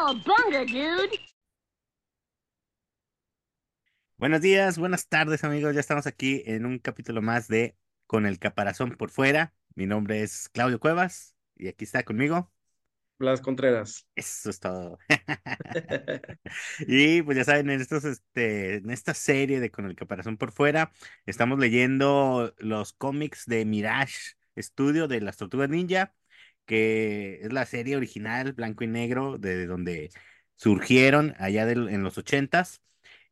Cowabunga, dude! Buenos días, buenas tardes amigos, ya estamos aquí en un capítulo más de Con el caparazón por fuera. Mi nombre es Claudio Cuevas y aquí está conmigo. Blas Contreras. Eso es todo. Y pues ya saben, en estos, este, en esta serie de Con el caparazón por fuera, estamos leyendo los cómics de Mirage Studio de las Tortugas Ninja, que es la serie original, blanco y negro, de donde surgieron allá en los ochentas.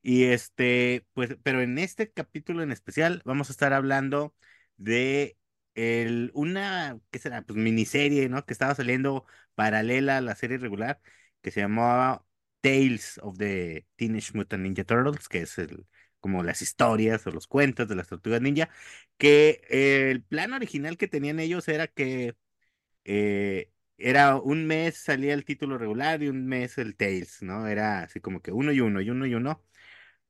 Y este, pues, pero en este capítulo en especial vamos a estar hablando de el, una, ¿qué será? Pues miniserie, ¿no? Que estaba saliendo paralela a la serie regular, que se llamaba Tales of the Teenage Mutant Ninja Turtles, que es el, como las historias o los cuentos de las tortugas ninja, que el plan original que tenían ellos era que eh, era un mes salía el título regular y un mes el Tales, ¿no? Era así como que uno y uno y uno y uno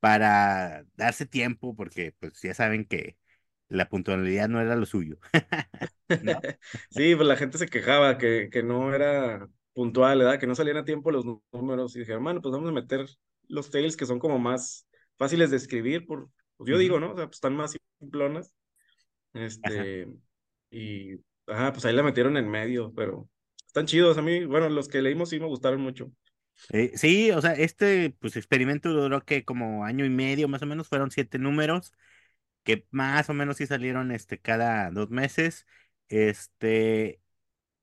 para darse tiempo, porque pues ya saben que la puntualidad no era lo suyo. ¿no? Sí, pues la gente se quejaba que, que no era puntual, ¿verdad? Que no salían a tiempo los nú- números y dijeron, bueno, pues vamos a meter los tails que son como más fáciles de escribir, por, pues yo digo, Ujú, ¿no? O sea, pues están más simplonas. Ajá. Este, y, ajá, pues ahí la metieron en medio, pero están chidos. A mí, bueno, los que leímos sí me gustaron mucho. Eh, sí, o sea, este pues experimento duró que como año y medio más o menos, fueron siete números que más o menos sí salieron este cada dos meses. Este,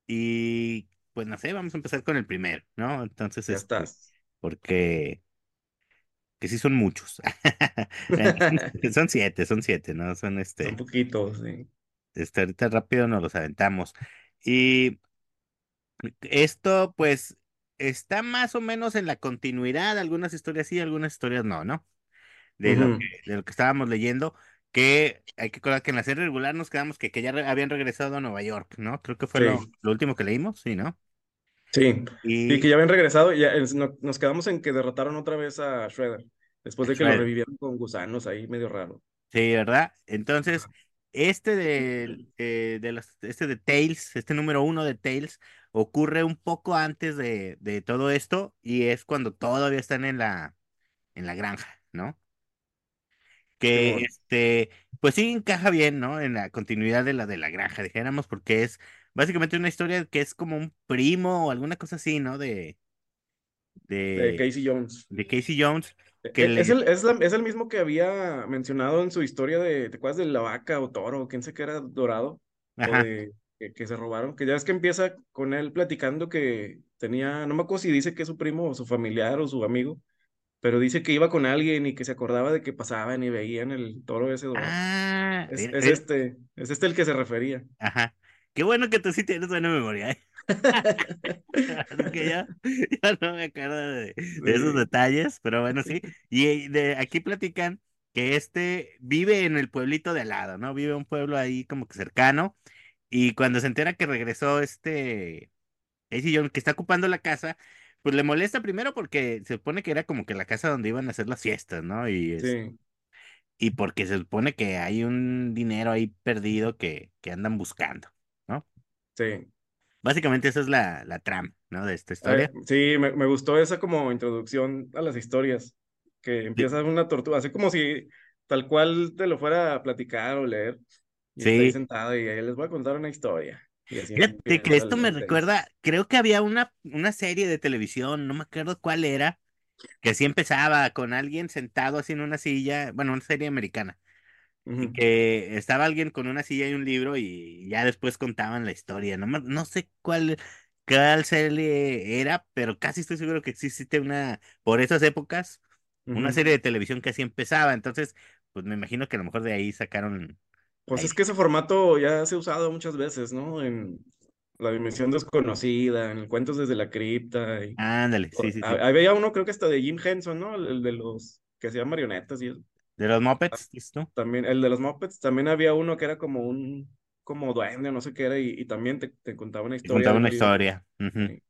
y pues no sé, vamos a empezar con el primero, ¿no? Entonces, Ya este, estás. porque que sí son muchos. Son siete, son siete, ¿no? Son Son este, poquitos, sí. Este, ahorita rápido nos los aventamos. Y esto, pues, está más o menos en la continuidad, algunas historias sí, algunas historias no, ¿no? De lo que, Ujú, de lo que estábamos leyendo, que hay que recordar que en la serie regular nos quedamos que, que ya re- habían regresado a Nueva York, ¿no? Creo que fue lo, Sí. lo último que leímos, sí, ¿no? Sí, sí, que Y ya habían regresado y ya, es- no- nos quedamos en que derrotaron otra vez a Shredder, después de que lo revivieron con gusanos ahí medio raro. sí, ¿verdad? Entonces, este de, eh, de los, este de Tales, este número uno de Tales, ocurre un poco antes de, de todo esto y es cuando todavía están en la, en la granja, ¿no? que este, pues sí encaja bien, ¿no? En la continuidad de la de la granja, dijéramos, porque es básicamente una historia que es como un primo o alguna cosa así, ¿no? De, De de, Casey Jones. de Casey Jones, E- que e- Es le, el, es, la- es el mismo que había mencionado en su historia de, ¿te acuerdas de la vaca o toro? ¿Quién sé qué era dorado? O ajá, de que, que se robaron. Que ya es que empieza con él platicando que tenía, no me acuerdo si dice que es su primo o su familiar o su amigo, pero dice que iba con alguien y que se acordaba de que pasaban y veían el toro ese dorado. ah, es eh, este, es este el que se refería. ajá, qué bueno que tú sí tienes buena memoria, ¿eh? Así que yo, yo no me acuerdo de, de esos Sí. detalles, pero bueno, sí. Y de aquí platican que este vive en el pueblito de al lado, ¿no? Vive un pueblo ahí como que cercano. Y cuando se entera que regresó este Casey Jones, que está ocupando la casa, pues le molesta primero porque se supone que era como que la casa donde iban a hacer las fiestas, ¿no? Y es, Sí, y porque se supone que hay un dinero ahí perdido que, que andan buscando, ¿no? sí. Básicamente esa es la, la trama, ¿no? De esta Eh, historia. sí, me, me gustó esa como introducción a las historias, que Sí, empieza una tortuga, así como si tal cual te lo fuera a platicar o leer, y sí. sentado y ahí les voy a contar una historia. Fíjate que esto me recuerda, creo que había una, una serie de televisión, no me acuerdo cuál era, que así empezaba con alguien sentado así en una silla, bueno, una serie americana, que estaba alguien con una silla y un libro y ya después contaban la historia. No, no sé cuál, cuál serie era, pero casi estoy seguro que existe una, por esas épocas, una serie de televisión que así empezaba. Entonces, pues me imagino que a lo mejor de ahí sacaron Pues es que ese formato ya se ha usado muchas veces, ¿no? En La Dimensión Desconocida, en el Cuentos desde la Cripta. Y... Ándale, sí, sí, sí. ah, Había uno, creo que hasta de Jim Henson, ¿no? El, el de los que hacían marionetas y eso. De los Muppets, ¿dices tú? También, el de los Muppets, también había uno que era como un, como duende, no sé qué era, y, y también te, te contaba una historia contaba una historia. Sí,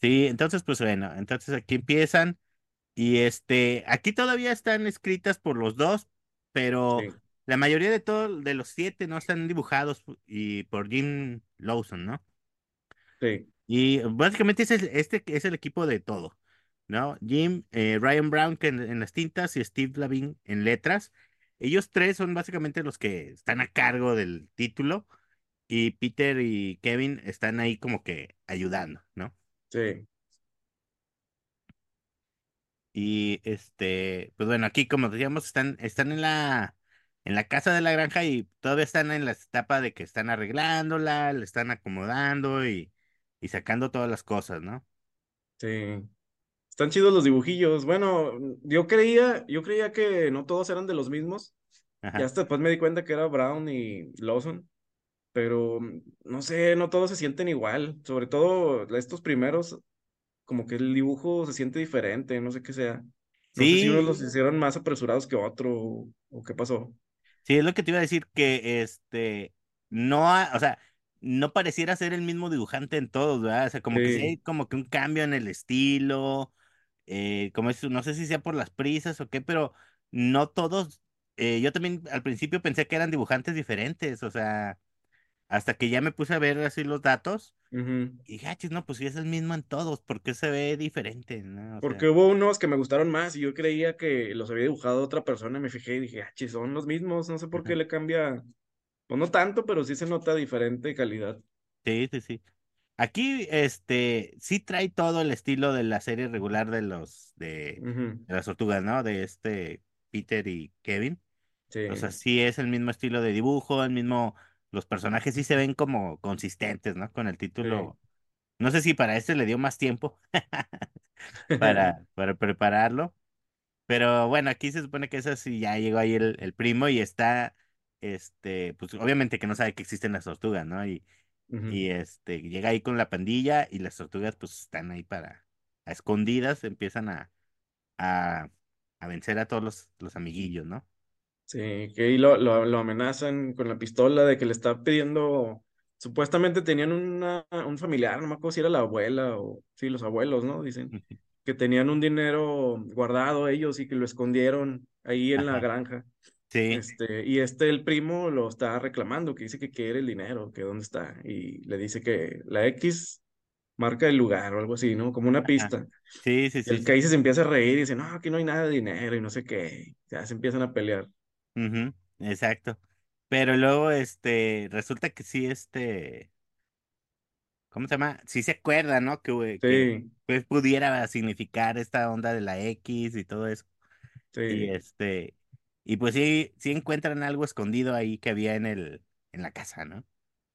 Sí, entonces, pues bueno, entonces aquí empiezan y este, aquí todavía están escritas por los dos, pero sí, la mayoría de todos, de los siete, no están dibujados y por Jim Lawson, ¿no? sí, Y básicamente ese es, este es el equipo de todo. ¿No? Jim, eh, Ryan Brown que en, en las tintas y Steve Lavin en letras. Ellos tres son básicamente los que están a cargo del título y Peter y Kevin están ahí como que ayudando, ¿no? Sí, Y este, pues bueno, aquí como decíamos, están, están en la, en la casa de la granja y todavía están en la etapa de que están arreglándola, le están acomodando y, y sacando todas las cosas, ¿no? sí. Están chidos los dibujillos. Bueno, yo creía, yo creía que no todos eran de los mismos. Ya Ajá. hasta después me di cuenta que era Brown y Lawson. Pero no sé, no todos se sienten igual. Sobre todo estos primeros, como que el dibujo se siente diferente, no sé qué sea. No sé si unos Sí, los hicieron más apresurados que otro o, qué pasó. sí, es lo que te iba a decir, que este, no, ha- o sea, no pareciera ser el mismo dibujante en todos, ¿verdad? O sea, como que sí hay Sí. como que un cambio en el estilo, eh, como es, no sé si sea por las prisas o qué, pero no todos, eh, yo también al principio pensé que eran dibujantes diferentes, o sea, hasta que ya me puse a ver así los datos y dije, ah, chis, no, pues sí es el mismo en todos, ¿por qué se ve diferente, no? Porque sea, hubo unos que me gustaron más y yo creía que los había dibujado otra persona. Me fijé y dije, ah, chis, son los mismos. No sé por qué le cambia. Pues no tanto, pero sí se nota diferente calidad. Sí, sí, sí. Aquí, este, sí trae todo el estilo de la serie regular de los, de, las tortugas, ¿no? De este Peter y Kevin. O sea, Sí, sí es el mismo estilo de dibujo, el mismo, los personajes sí se ven como consistentes, ¿no? Con el sí. título. No sé si para este le dio más tiempo para, para prepararlo, pero bueno, aquí se supone que eso sí ya llegó ahí el, el primo y está, este, pues obviamente que no sabe que existen las tortugas, ¿no? Y, Y este, llega ahí con la pandilla y las tortugas pues están ahí para, a escondidas, empiezan a, a, a vencer a todos los, los amiguillos, ¿no? Sí, que ahí lo, lo, lo amenazan con la pistola de que le está pidiendo. Supuestamente tenían una, un familiar, no me acuerdo si era la abuela o. Sí, los abuelos, ¿no? Dicen que tenían un dinero guardado ellos y que lo escondieron ahí en la granja. Sí, Este, y este, el primo, lo está reclamando, que dice que quiere el dinero, que dónde está. Y le dice que la X marca el lugar o algo así, ¿no? Como una ajá, pista. sí, sí, Y sí, el sí. Casey se empieza a reír y dice, no, aquí no hay nada de dinero y no sé qué. Ya se empiezan a pelear. Exacto. Pero luego, este, resulta que sí, este, ¿cómo se llama? Sí se acuerda, ¿no? Que, que pues pudiera significar esta onda de la X y todo eso. Y sí, este, y pues sí, sí encuentran algo escondido ahí que había en el, en la casa, ¿no?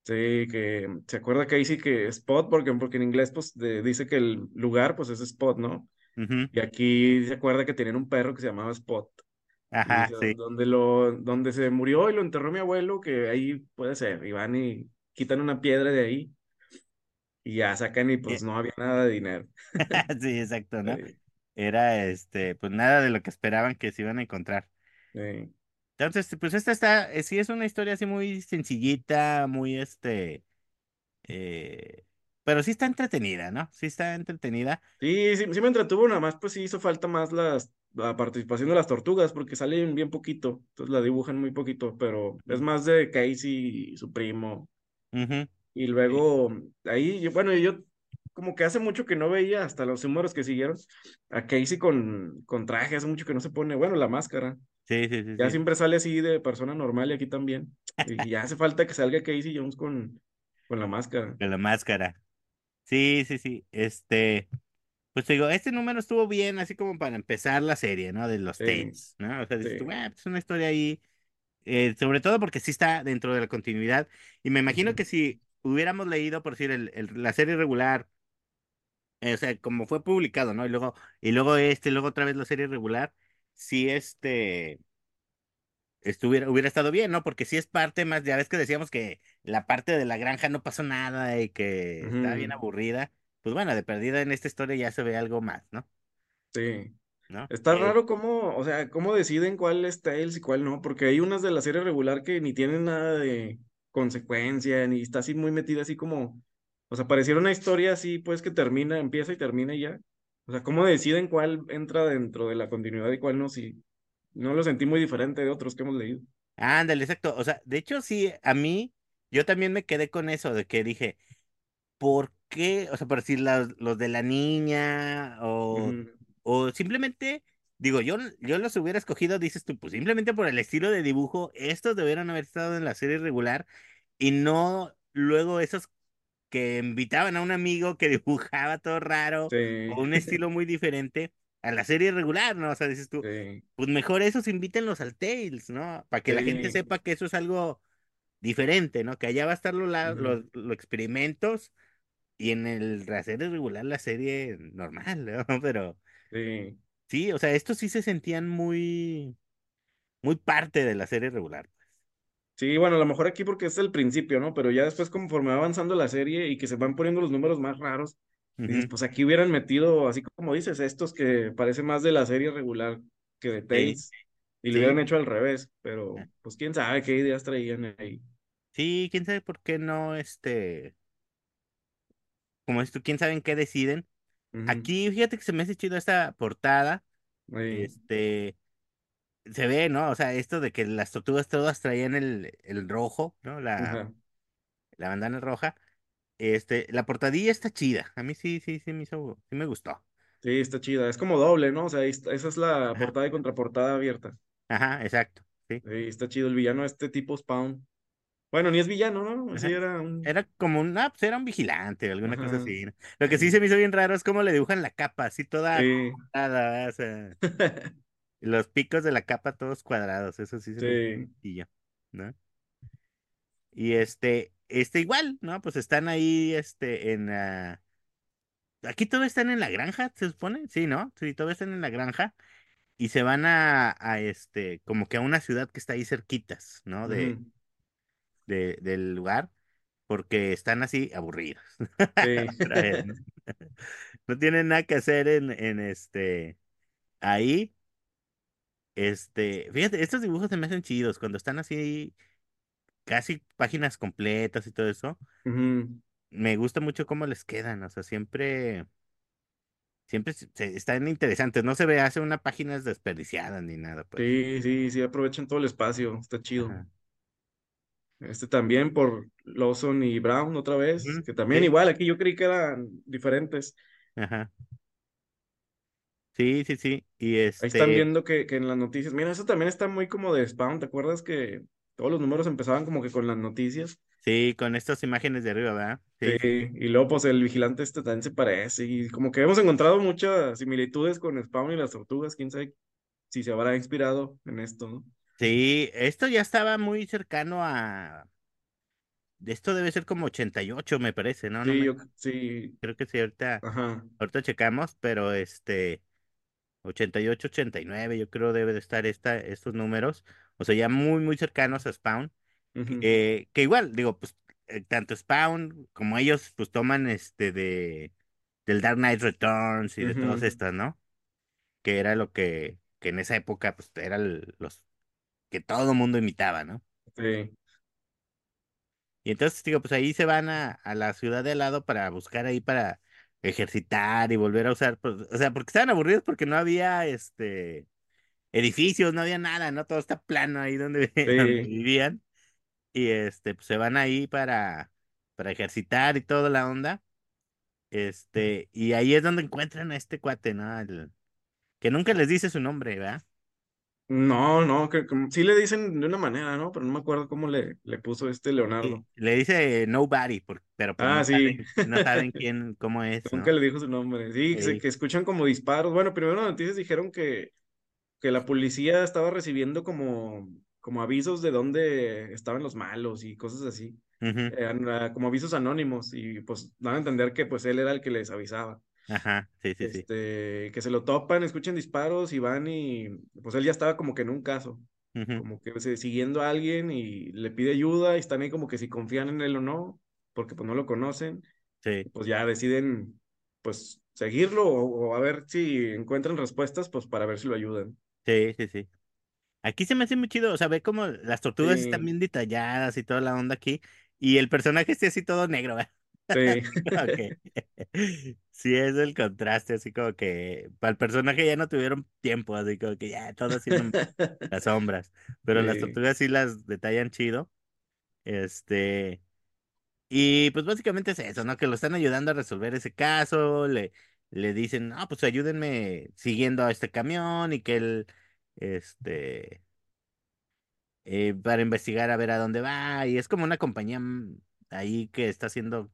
sí, que se acuerda Casey que Spot, porque, porque en inglés pues de- dice que el lugar pues es Spot, ¿no? Y aquí se acuerda que tenían un perro que se llamaba Spot. Ajá, dice, sí. donde lo, donde se murió y lo enterró mi abuelo, que ahí puede ser. Y van y quitan una piedra de ahí y ya sacan y pues Eh, no había nada de dinero. Sí, exacto, ¿no? Sí, Era este, pues nada de lo que esperaban que se iban a encontrar. Sí. Entonces, pues esta está, eh, sí es una historia así muy sencillita, muy este, eh, pero sí está entretenida, ¿no? Sí está entretenida. Sí, sí, sí me entretuvo, nada más pues sí hizo falta más las, la participación de las tortugas porque salen bien poquito, entonces la dibujan muy poquito, pero es más de Casey y su primo. Y luego ahí, bueno, yo como que hace mucho que no veía hasta los números que siguieron a Casey con, con traje, hace mucho que no se pone, bueno, la máscara. sí, sí, sí, Ya sí, siempre sale así de persona normal y aquí también. Y ya hace falta que salga Casey Jones con, con la máscara. con la máscara. Sí, sí, sí. Este, pues te digo, este número estuvo bien, así como para empezar la serie, ¿no? De los Sí, Tails, ¿no? O sea, dices tú. "Ah, pues, es una historia ahí, eh, sobre todo porque sí está dentro de la continuidad. Y me imagino que si hubiéramos leído, por decir, el, el- la serie regular, o sea, como fue publicado, ¿no? Y luego, y luego este, luego otra vez la serie regular, sí, este. estuviera, hubiera estado bien, ¿no? Porque si es parte más, ya ves que decíamos que la parte de la granja no pasó nada y que estaba bien aburrida. Pues bueno, de perdida en esta historia ya se ve algo más, ¿no? Sí. ¿No? Está Eh, raro cómo, o sea, cómo deciden cuál es Tails y cuál no, porque hay unas de la serie regular que ni tienen nada de consecuencia, ni está así muy metida así como, o sea, pareciera una historia así, pues que termina, empieza y termina y ya. O sea, cómo deciden cuál entra dentro de la continuidad y cuál no, sí. No lo sentí muy diferente de otros que hemos leído. ándale, exacto. O sea, de hecho, sí, a mí, yo también me quedé con eso de que dije, ¿por qué? O sea, por decir los, los de la niña o. O simplemente, digo, yo, yo los hubiera escogido, dices tú, pues simplemente por el estilo de dibujo, estos debieron haber estado en la serie regular y no luego esos que invitaban a un amigo que dibujaba todo raro Sí, o un estilo muy diferente a la serie regular, ¿no? O sea, dices tú, sí, pues mejor esos invítenlos al Tales, ¿no? Para que la gente sepa que eso es algo diferente, ¿no? Que allá va a estar los, ujú, los, los experimentos y en el, serie regular la serie normal, ¿no? Pero Sí. sí, o sea, estos sí se sentían muy, muy parte de la serie regular. Sí, bueno, a lo mejor aquí porque es el principio, ¿no? Pero ya después conforme va avanzando la serie y que se van poniendo los números más raros, dices, pues aquí hubieran metido, así como dices, estos que parece más de la serie regular que de Sí, Tales, y lo hubieran sí, hecho al revés, pero pues quién sabe qué ideas traían ahí. sí, quién sabe por qué no, este, como esto, quién sabe en qué deciden. Aquí, fíjate que se me hace chido esta portada, este, se ve, ¿no? O sea, esto de que las tortugas todas traían el, el rojo, ¿no? La, la bandana roja. Este, la portadilla está chida. A mí sí, sí, sí me hizo, sí me gustó. Sí, está chida. Es como doble, ¿no? O sea, esa es la Ajá, portada y contraportada abierta. ajá, exacto. Sí. Sí, está chido. El villano este tipo Spawn. Bueno, ni es villano, ¿no? Sí, era un... Era como un, ah, pues era un vigilante, alguna cosa así. ¿no? Lo que sí se me hizo bien raro es cómo le dibujan la capa, así toda Sí. O sea, los picos de la capa todos cuadrados, eso sí se me Sí. sencillo, ¿no? Y este, este igual, ¿no? Pues están ahí, este, en, ah, aquí todos están en la granja, se supone, sí, ¿no? Sí, todos están en la granja y se van a, a este, como que a una ciudad que está ahí cerquitas, ¿no? De, de, del lugar, porque están así aburridos. Sí. No tienen nada que hacer en, en este, ahí, este, fíjate, estos dibujos se me hacen chidos, cuando están así, casi páginas completas y todo eso, me gusta mucho cómo les quedan, o sea, siempre, siempre se- están interesantes, no se ve, hace una página desperdiciada ni nada, pues. Sí, sí, sí, aprovechan todo el espacio. Está chido. Ajá. Este también por Lawson y Brown otra vez, que también Sí, igual, aquí yo creí que eran diferentes. ajá. Sí, sí, sí. Y Ahí están este, viendo que, que en las noticias, mira, eso también está muy como de Spawn, ¿te acuerdas que todos los números empezaban como que con las noticias? sí, con estas imágenes de arriba, ¿verdad? Sí, y luego pues el vigilante este también se parece y como que hemos encontrado muchas similitudes con Spawn y las tortugas, quién sabe si se habrá inspirado en esto, ¿no? Sí, esto ya estaba muy cercano a, esto debe ser como 88, me parece, ¿no? No Sí, me, yo, sí, creo que sí, ahorita, ajá, ahorita checamos, pero este, 88, 89, yo creo debe de estar esta, estos números, o sea, ya muy, muy cercanos a Spawn, eh, que igual, digo, pues, eh, tanto Spawn como ellos, pues, toman este de, del Dark Knight Returns y de todas ujú, estas, ¿no? Que era lo que, que en esa época, pues, eran los que todo mundo imitaba, ¿no? sí, Y entonces, digo, pues ahí se van a, a la ciudad de al lado para buscar ahí para ejercitar y volver a usar, pues, o sea, porque estaban aburridos porque no había, este, edificios, no había nada, ¿no? Todo está plano ahí donde, vivían. Y este, pues se van ahí para, para ejercitar y toda la onda. Este, y ahí es donde encuentran a este cuate, ¿no? El- que nunca les dice su nombre, ¿verdad? No, no, que, como- sí le dicen de una manera, ¿no? Pero no me acuerdo cómo le, le puso este Leonardo. le dice nobody, por- pero pues Ah, no sí, saben, no saben quién, cómo es, nunca ¿no? le dijo su nombre. Sí, que, que escuchan como disparos. Bueno, primero las noticias dijeron que, que la policía estaba recibiendo como, como avisos de dónde estaban los malos y cosas así. Eh, ah, como avisos anónimos y pues dan a entender que pues él era el que les avisaba. Ajá, sí, sí, sí. Este, que se lo topan, escuchan disparos y van y pues él ya estaba como que en un caso. como que siguiendo a alguien y le pide ayuda y están ahí como que si confían en él o no, porque pues no lo conocen, sí, pues ya deciden pues seguirlo o, o a ver si encuentran respuestas pues para ver si lo ayudan. sí, sí, sí. Aquí se me hace muy chido, o sea, ve como las tortugas están Sí, bien detalladas y toda la onda aquí, y el personaje esté así todo negro, ¿verdad? sí, sí es el contraste, así como que para el personaje ya no tuvieron tiempo, así como que ya todo nomás, las sombras, pero las tortugas sí las detallan chido, este, y pues básicamente es eso, ¿no? Que lo están ayudando a resolver ese caso, le, le dicen, no, pues ayúdenme siguiendo a este camión y que él, este, eh, para investigar a ver a dónde va. Y es como una compañía mm, ahí que está haciendo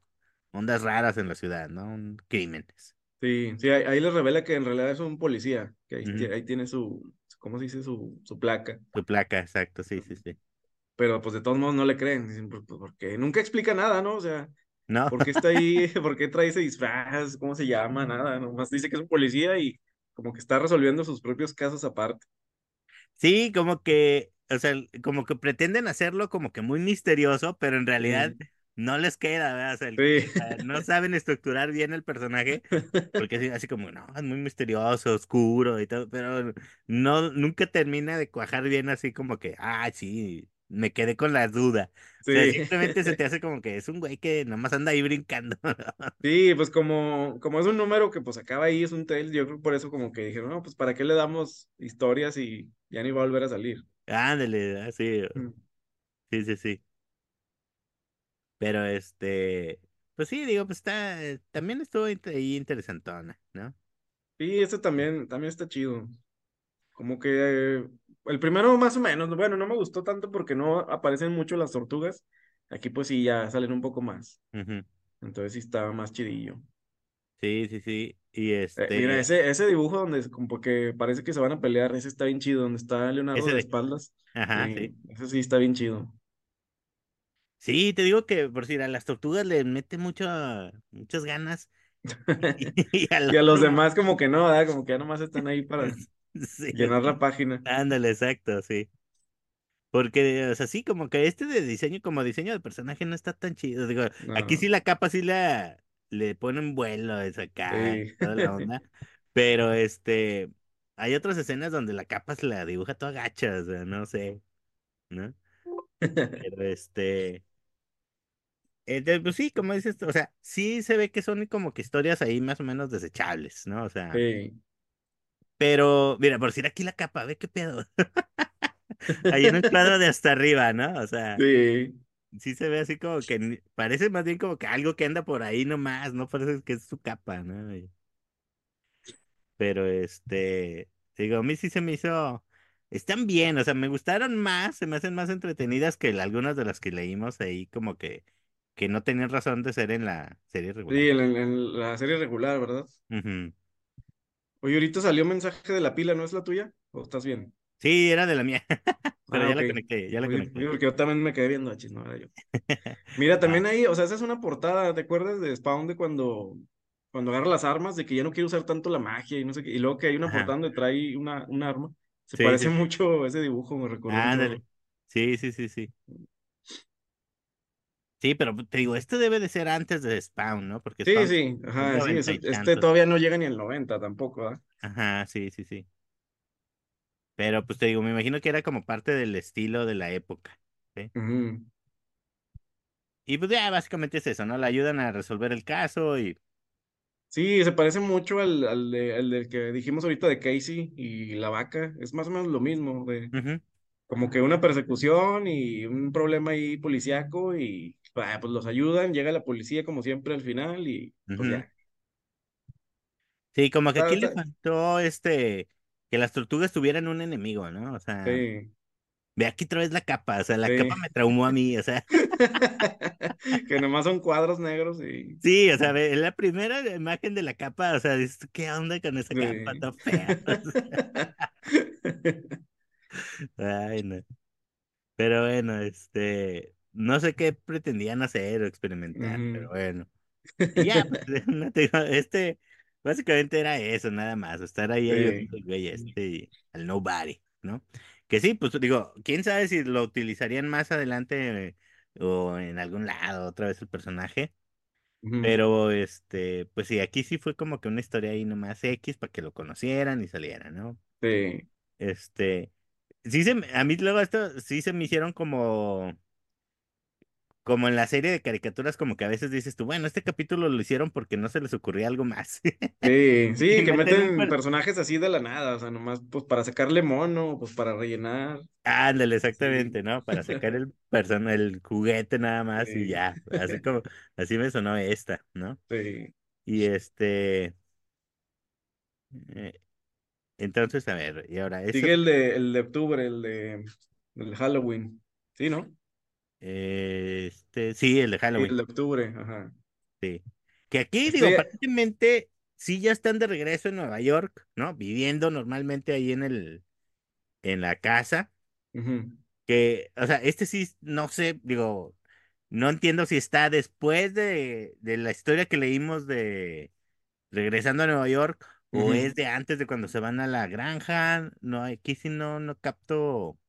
ondas raras en la ciudad, ¿no? Un- Crímenes. Sí, sí, ahí, ahí les revela que en realidad es un policía, que ahí, tiene su, ¿cómo se dice? Su, su placa. Su placa, exacto, sí, sí, sí. Pero pues de todos modos no le creen, dicen, "Pues, pues, porque nunca explica nada, ¿no? O sea, ¿No? ¿por qué está ahí? ¿Por qué trae ese disfraz? ¿Cómo se llama? Nada, nomás dice que es un policía y como que está resolviendo sus propios casos aparte. Sí, como que, o sea, como que pretenden hacerlo como que muy misterioso, pero en realidad Mm, no les queda, ¿verdad? O sea, el- Sí, no saben estructurar bien el personaje, porque así, así como, no, es muy misterioso, oscuro y todo, pero no, nunca termina de cuajar bien así como que, ah, sí, me quedé con la duda. O sea, sí. simplemente se te hace como que es un güey que nomás anda ahí brincando. Sí, pues como, como es un número que pues acaba ahí, es un tail, yo creo que por eso como que dijeron, no, pues ¿para qué le damos historias y ya ni va a volver a salir? Ándale, así, Mm. sí, sí, sí. Pero este, pues sí, digo, pues está, eh, también estuvo ahí interesantona, ¿no? Sí, este también, también está chido. Como que eh, el primero más o menos, bueno, no me gustó tanto porque no aparecen mucho las tortugas. Aquí pues sí, ya salen un poco más. Entonces sí estaba más chidillo. Sí, sí, sí. Y Eh, mira, este, ese, ese dibujo donde como que parece que se van a pelear, ese está bien chido, donde está Leonardo ese de de, espaldas. ajá, sí. ese sí está bien chido. Sí, te digo que por si a las tortugas le mete mucho, muchas ganas y, y al Y a los demás como que no, ¿verdad? Como que ya nomás están ahí para sí, llenar la página. ándale, exacto, sí. Porque, o sea, sí, como que este de diseño, como diseño de personaje no está tan chido. Digo, aquí sí la capa sí la, le ponen vuelo, es acá, sí. toda la onda. Pero este, hay otras escenas donde la capa se la dibuja toda gacha, o sea, no sé, ¿no? Pero este, entonces, pues sí, como dices, o sea, sí se ve que son como que historias ahí más o menos desechables, ¿no? O sea, Sí. pero, mira, por decir aquí la capa, ve qué pedo. Ahí en un cuadro de hasta arriba, ¿no? O sea. Sí. sí se ve así como que parece más bien como que algo que anda por ahí nomás, no parece que es su capa, ¿no? Pero este, digo, a mí sí se me hizo, están bien, o sea, me gustaron más, se me hacen más entretenidas que algunas de las que leímos ahí, como que, que no tenían razón de ser en la serie Sí, regular. en, en- en la serie regular, ¿verdad? Ujú. Oye, ahorita salió mensaje de la pila, ¿no es la tuya? ¿O estás bien? Sí, era de la mía, pero Ah, ya la conecté, ya la Oye, conecté. porque yo también me quedé viendo, achis, no era yo. Mira, Ah, también ahí, o sea, esa es una portada, ¿te acuerdas de Spawn de cuando, cuando agarra las armas, de que ya no quiere usar tanto la magia y no sé qué, y luego que hay una ajá, portada donde trae una, un arma? Se sí, parece sí, mucho ese dibujo, me un ándale, sí, sí, sí, sí. Sí, pero te digo, este debe de ser antes de Spawn, ¿no? Porque Sí, Spawn sí, ajá, sí, eso, este todavía no llega ni al 90 tampoco, ¿ah? Ajá, sí, sí, sí. Pero pues te digo, me imagino que era como parte del estilo de la época. ¿sí? Y pues ya básicamente es eso, ¿no? Le ayudan a resolver el caso y... Sí, se parece mucho al, al, de- al del que dijimos ahorita de Casey y la vaca, es más o menos lo mismo, de como que una persecución y un problema ahí policíaco y ah, pues los ayudan, llega la policía como siempre al final y pues ya. Sí, como que aquí le faltó este... Que las tortugas tuvieran un enemigo, ¿no? O sea, sí, ve aquí otra vez la capa, o sea, la sí. capa me traumó a mí, o sea... Que nomás son cuadros negros y Sí, o sea, ve, la primera imagen de la capa, o sea, dices, ¿qué onda con esa capa tan fea? Ay, no. Pero bueno, este, no sé qué pretendían hacer o experimentar, pero bueno. Y ya, pues, este, básicamente era eso, nada más, estar ahí al güey este, y al nobody, ¿no? Que sí, pues digo, quién sabe si lo utilizarían más adelante eh, o en algún lado, otra vez el personaje, pero este, pues sí, aquí sí fue como que una historia ahí nomás X para que lo conocieran y salieran, ¿no? Sí. Este, sí se, a mí luego esto sí se me hicieron como como en la serie de caricaturas, como que a veces dices tú, bueno, este capítulo lo hicieron porque no se les ocurría algo más. Sí, sí, que meten per- personajes así de la nada, o sea, nomás pues para sacarle mono, pues para rellenar. Ándale, Sí. exactamente, ¿no? Para sacar el persona, el juguete nada más y ya. Así como, así me sonó esta, ¿no? Sí. Y este, Eh, entonces, a ver, y ahora Sigue el de, el de octubre, el de el Halloween. Sí, ¿no? Este, sí, el de Sí, Halloween, el de octubre, ajá. sí. Que aquí, digo, aparentemente, sí ya están de regreso en Nueva York, ¿no? Viviendo normalmente ahí en el, en la casa. Que, o sea, este sí, no sé, digo, no entiendo si está después de, de la historia que leímos de regresando a Nueva York o es de antes de cuando se van a la granja. No, aquí sí no, no capto.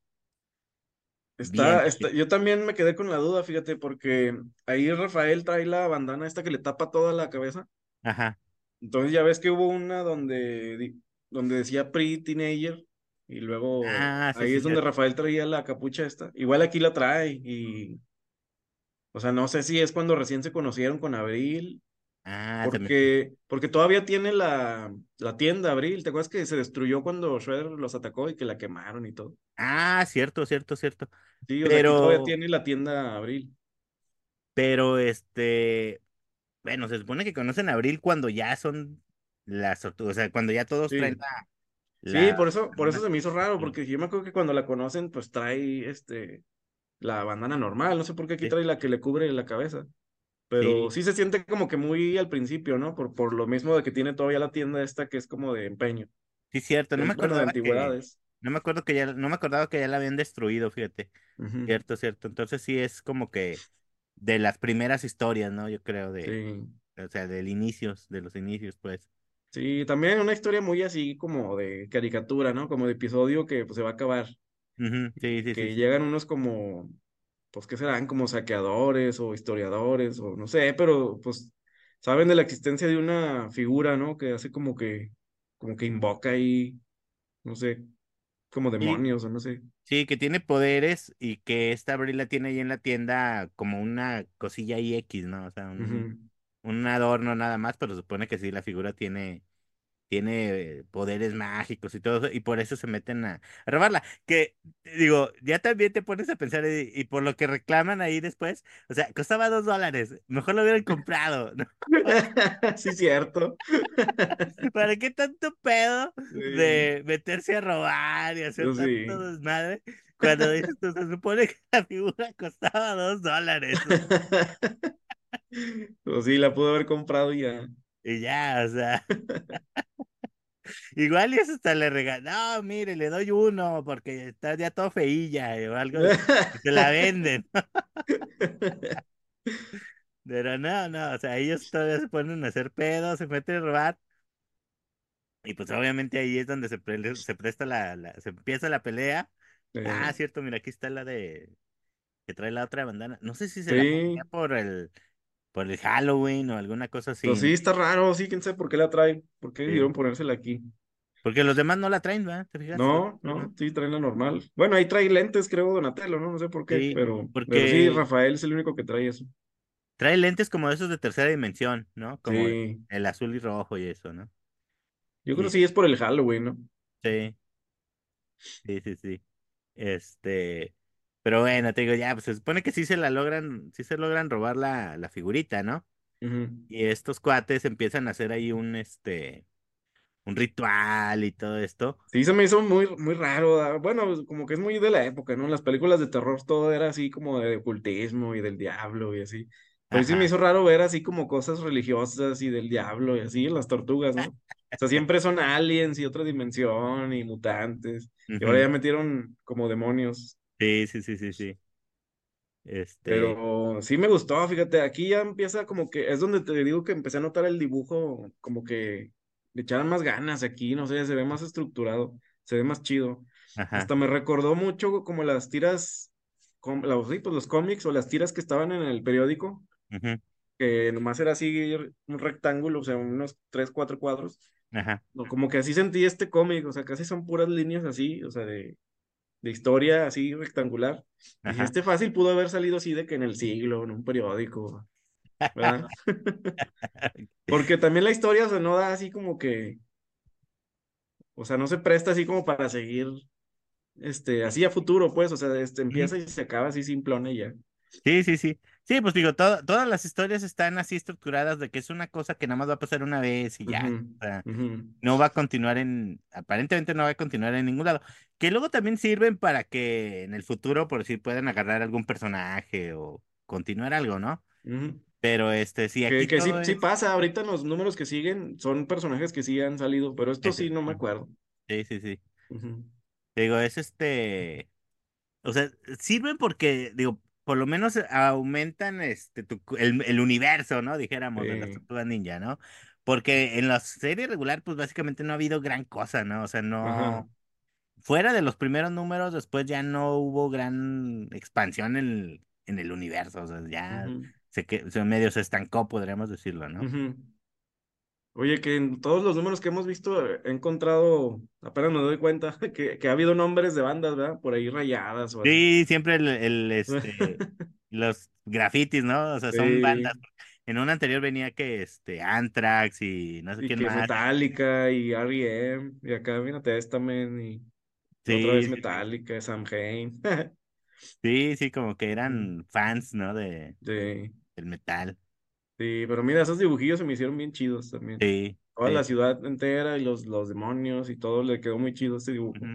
Está, está, yo también me quedé con la duda, fíjate, porque ahí Rafael trae la bandana esta que le tapa toda la cabeza. Ajá. Entonces ya ves que hubo una donde, donde decía pre-teenager y luego Ah, sí, ahí sí, es donde. Rafael traía la capucha esta. Igual aquí la trae y, o sea, no sé si es cuando recién se conocieron con Abril, Ah, también. porque, porque todavía tiene la, la tienda Abril. ¿Te acuerdas que se destruyó cuando Shredder los atacó y que la quemaron y todo? Ah, cierto, cierto, cierto. Sí, o sea, aquí todavía Pero, tiene la tienda Abril. pero este, bueno, se supone que conocen a Abril cuando ya son las o sea, cuando ya todos traen Sí. la, Sí, la, por eso, por eso se me hizo raro, porque yo me acuerdo que cuando la conocen, pues trae este la bandana normal, no sé por qué aquí Sí, trae la que le cubre la cabeza, pero sí, sí se siente como que muy al principio, ¿no? Por, por lo mismo de que tiene todavía la tienda esta que es como de empeño, sí, cierto. No me bueno, de que, antigüedades. no me acuerdo que ya, no me acordaba que ya la habían destruido, fíjate. Cierto, cierto. Entonces sí es como que de las primeras historias, ¿no? Yo creo de, Sí, o sea, del inicios, de los inicios, pues. sí, también una historia muy así como de caricatura, ¿no? Como de episodio que pues se va a acabar, Ujú, Sí, sí, sí, que sí. llegan unos como, pues, ¿qué serán? Como saqueadores o historiadores o no sé, pero pues saben de la existencia de una figura, ¿no? Que hace como que, como que invoca ahí, no sé, como Sí, demonios o no sé. sí, que tiene poderes y que esta Abril la tiene ahí en la tienda como una cosilla ahí X, ¿no? O sea, un, un adorno nada más, pero supone que sí, la figura tiene tiene poderes mágicos y todo eso, y por eso se meten a, a robarla. Que, digo, ya también te pones a pensar, y, y por lo que reclaman ahí después, o sea, costaba dos dólares, mejor lo hubieran comprado, ¿no? Sí, cierto. ¿Para qué tanto pedo Sí, de meterse a robar y hacer tanto sí. desmadre? Cuando dices tú, se supone que la figura costaba dos dólares. Pues sí, la pudo haber comprado ya. Y ya, o sea, igual y eso hasta le regaló, no, mire, le doy uno porque está ya todo feilla o algo se la venden. Pero no, no, o sea, ellos todavía se ponen a hacer pedos, se meten a robar. Y pues obviamente ahí es donde se, pre- se presta la, la- se empieza la pelea. Ah, Eh, cierto, mira, aquí está la de que trae la otra bandana. No sé si se la sí, por el, por el Halloween o alguna cosa pues así, sí, ¿no? está raro, sí, quién sabe por qué la trae, por qué Sí. decidieron ponérsela aquí. Porque los demás no la traen, ¿verdad? ¿Te fijas? No, no, sí, trae la normal. Bueno, ahí trae lentes, creo, Donatello, ¿no? No sé por qué, Sí, pero, pero sí, porque Rafael es el único que trae eso. trae lentes como esos de tercera dimensión, ¿no? Como Sí, el azul y rojo y eso, ¿no? yo creo que sí es por el Halloween, ¿no? sí, sí, sí, sí. Este, pero bueno, te digo, ya, pues se supone que sí se la logran, sí se logran robar la, la figurita, ¿no? Y estos cuates empiezan a hacer ahí un, este, un ritual y todo esto. Sí, se me hizo muy, muy raro. ah, Bueno, pues, como que es muy de la época, ¿no? En las películas de terror todo era así como de ocultismo y del diablo y así. Pero sí me hizo raro ver así como cosas religiosas y del diablo y así las tortugas, ¿no? O sea, siempre son aliens y otra dimensión y mutantes. Y ahora ya metieron como demonios. Sí, sí, sí, sí, sí. Este, Pero sí me gustó, fíjate, aquí ya empieza como que, es donde te digo que empecé a notar el dibujo, como que le echaran más ganas aquí, no sé, se ve más estructurado, se ve más chido. ajá. Hasta me recordó mucho como las tiras, com- los, sí, pues los cómics o las tiras que estaban en el periódico, que nomás era así un rectángulo, o sea, unos tres, cuatro cuadros. Ajá. Como que así sentí este cómic, o sea, casi son puras líneas así, o sea, de, de historia así rectangular. Ajá. este fácil pudo haber salido así de que en el siglo, en un periódico, ¿verdad? Porque también la historia, o sea, no da así como que, o sea, no se presta así como para seguir, este, así a futuro, pues, o sea, este, empieza y se acaba así simplona y ya. Sí, sí, sí. Sí, pues digo, to- todas las historias están así estructuradas de que es una cosa que nada más va a pasar una vez y ya. O sea, no va a continuar en, aparentemente no va a continuar en ningún lado. Que luego también sirven para que en el futuro, por decir, puedan agarrar algún personaje o continuar algo, ¿no? Pero este, sí, Que, aquí que sí, todo sí es. pasa, ahorita los números que siguen son personajes que sí han salido, pero esto ese- sí no me acuerdo. Sí, sí, sí. Digo, es este. O sea, sirven porque, digo, por lo menos aumentan este tu- el, el universo, ¿no? Dijéramos, de las tortugas ninja, ¿no? Porque en la serie regular, pues básicamente no ha habido gran cosa, ¿no? O sea, ajá. no. Fuera de los primeros números, después ya no hubo gran expansión en, en el universo. O sea, ya se, que, se medio se estancó, podríamos decirlo, ¿no? ujú. Oye, que en todos los números que hemos visto eh, he encontrado, apenas me doy cuenta, que, que ha habido nombres de bandas, ¿verdad? Por ahí rayadas o. Sí, siempre el, el, este, los grafitis, ¿no? O sea, son bandas. En un anterior venía que este Anthrax y no sé y quién que más. Metallica y R.E.M. y acá viene Testament y otra vez Sí, sí. Metallica, Samhain. Sí, sí, como que eran fans, ¿no? De, Sí, del metal. Sí, pero mira, esos dibujillos se me hicieron bien chidos también. Sí, Toda sí, la ciudad entera y los, los demonios y todo le quedó muy chido este dibujo.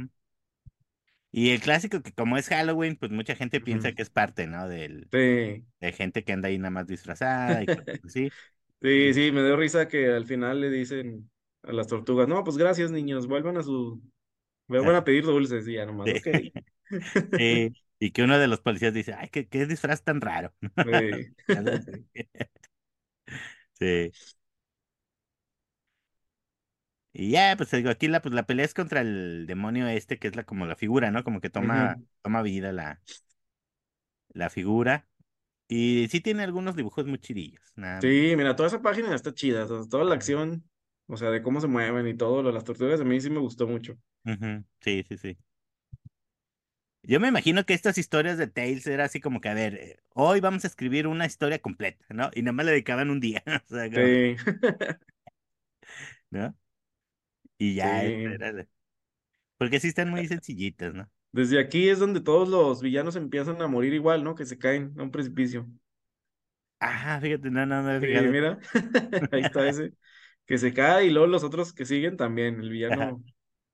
Y el clásico que como es Halloween, pues mucha gente piensa que es parte, ¿no? Del, Sí. de gente que anda ahí nada más disfrazada y cosas así. Sí, sí, me dio risa que al final le dicen a las tortugas, no, pues gracias niños, vuelvan a su, vuelvan a pedir dulces y ya nomás, sí. Sí, Y que uno de los policías dice, ay, qué, qué disfraz tan raro. Sí. Sí. Y ya, pues digo, aquí la, pues, la pelea es contra el demonio este, que es la como la figura, ¿no? Como que toma, Ujú. toma vida la, la figura. Y sí tiene algunos dibujos muy chidillos. Nada. Sí, mira, toda esa página está chida, o sea, toda la acción, o sea, de cómo se mueven y todo, lo de las tortugas, a mí sí me gustó mucho. ujú, Sí, sí, sí. Yo me imagino que estas historias de Tales era así como que, a ver, eh, hoy vamos a escribir una historia completa, ¿no? Y nada más le dedicaban un día, o sea, como que, Sí, ¿no? Y ya, este sí. era de- porque sí están muy sencillitas, ¿no? Desde aquí es donde todos los villanos empiezan a morir igual, ¿no? Que se caen a un precipicio. Ah, fíjate, no, no, no Sí, fijado. mira, ahí está ese, que se cae y luego los otros que siguen también, el villano,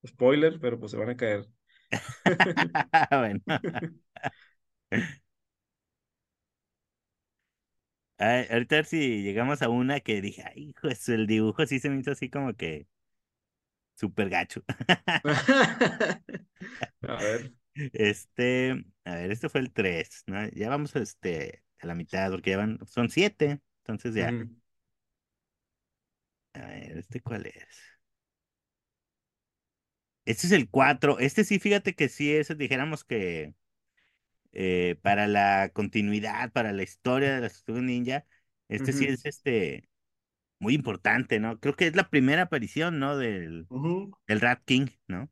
spoiler, pero pues se van a caer. Bueno, ay, ahorita a ver si llegamos a una que dije, ay, hijo, el dibujo sí se me hizo así como que súper gacho. A ver. Este, a ver, este fue el 3, ¿no? Ya vamos este, a la mitad, porque ya van, son siete, entonces ya. A ver, ¿este cuál es? Este es el 4. Este sí, fíjate que sí es, dijéramos que eh, para la continuidad, para la historia de las Tortugas Ninja, este sí es este muy importante, ¿no? Creo que es la primera aparición, ¿no? Del, del Rat King, ¿no?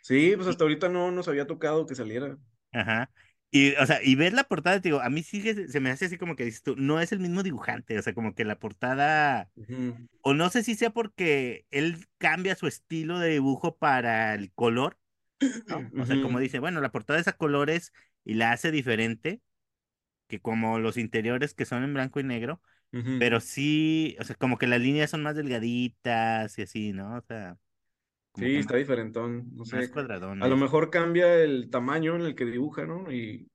Sí, pues hasta ahorita no nos había tocado que saliera. ajá. Y, o sea, y ver la portada, te digo, a mí sí se me hace así como que dices tú, no es el mismo dibujante, o sea, como que la portada, o no sé si sea porque él cambia su estilo de dibujo para el color, ¿no? O sea, como dice, bueno, la portada es a colores y la hace diferente que como los interiores que son en blanco y negro, pero sí, o sea, como que las líneas son más delgaditas y así, ¿no? O sea, Sí, está más, diferentón, no sé. A lo cuadradones. mejor cambia el tamaño en el que dibuja, ¿no? Y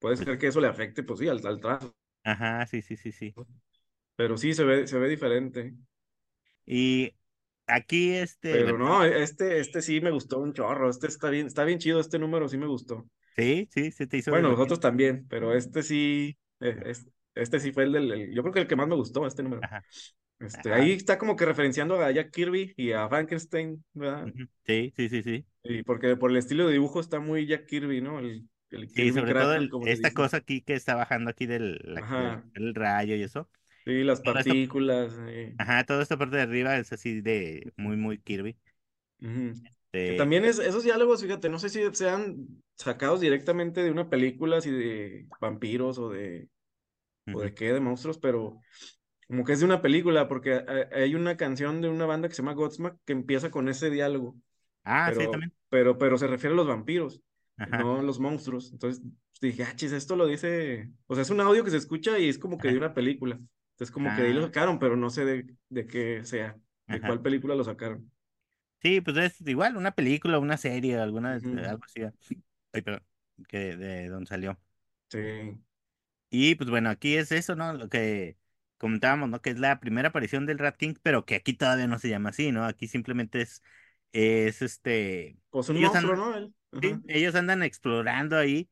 puede ser que eso le afecte, pues sí, al, al trazo. ajá, sí, sí, sí, sí. Pero sí, se ve, se ve diferente. Y aquí, este, Pero no, este, este sí me gustó un chorro. Este está bien, está bien chido, este número sí me gustó. sí, sí, se te hizo Bueno, los otros también, pero este sí, eh, es- este sí fue el del, el- yo creo que el que más me gustó, este número. Ajá. Este, Ah, ahí está como que referenciando a Jack Kirby y a Frankenstein, ¿verdad? Sí, sí, sí, sí. Y porque por el estilo de dibujo está muy Jack Kirby, ¿no? El, el Sí, Kirby sobre todo el- como esta cosa aquí que está bajando aquí del, la- rayo y eso. Sí, las Todo esto, partículas. eh, ajá, toda esta parte de arriba es así de muy, muy Kirby. De, también es, esos diálogos, fíjate, no sé si sean sacados directamente de una película, así de vampiros o de, o de qué, de monstruos, pero como que es de una película, porque ha- hay una canción de una banda que se llama Godsmack que empieza con ese diálogo, Ah, sí, pero, también. pero, pero se refiere a los vampiros, Ajá. no a los monstruos. Entonces, dije, ah, chis, esto lo dice, o sea, es un audio que se escucha y es como que de una película. Entonces, como que de ahí lo Ah, sacaron, pero no sé de, de qué sea, de cuál película lo sacaron. Sí, pues es igual, una película, una serie, alguna, Ujú, algo así. Ay, perdón, que de donde salió. Sí, Y pues bueno, aquí es eso, ¿no? Lo que comentábamos, ¿no? Que es la primera aparición del Rat King, pero que aquí todavía no se llama así, ¿no? Aquí simplemente es, es este, pues un ellos monstruo, andan, ¿no? Sí, ellos andan explorando ahí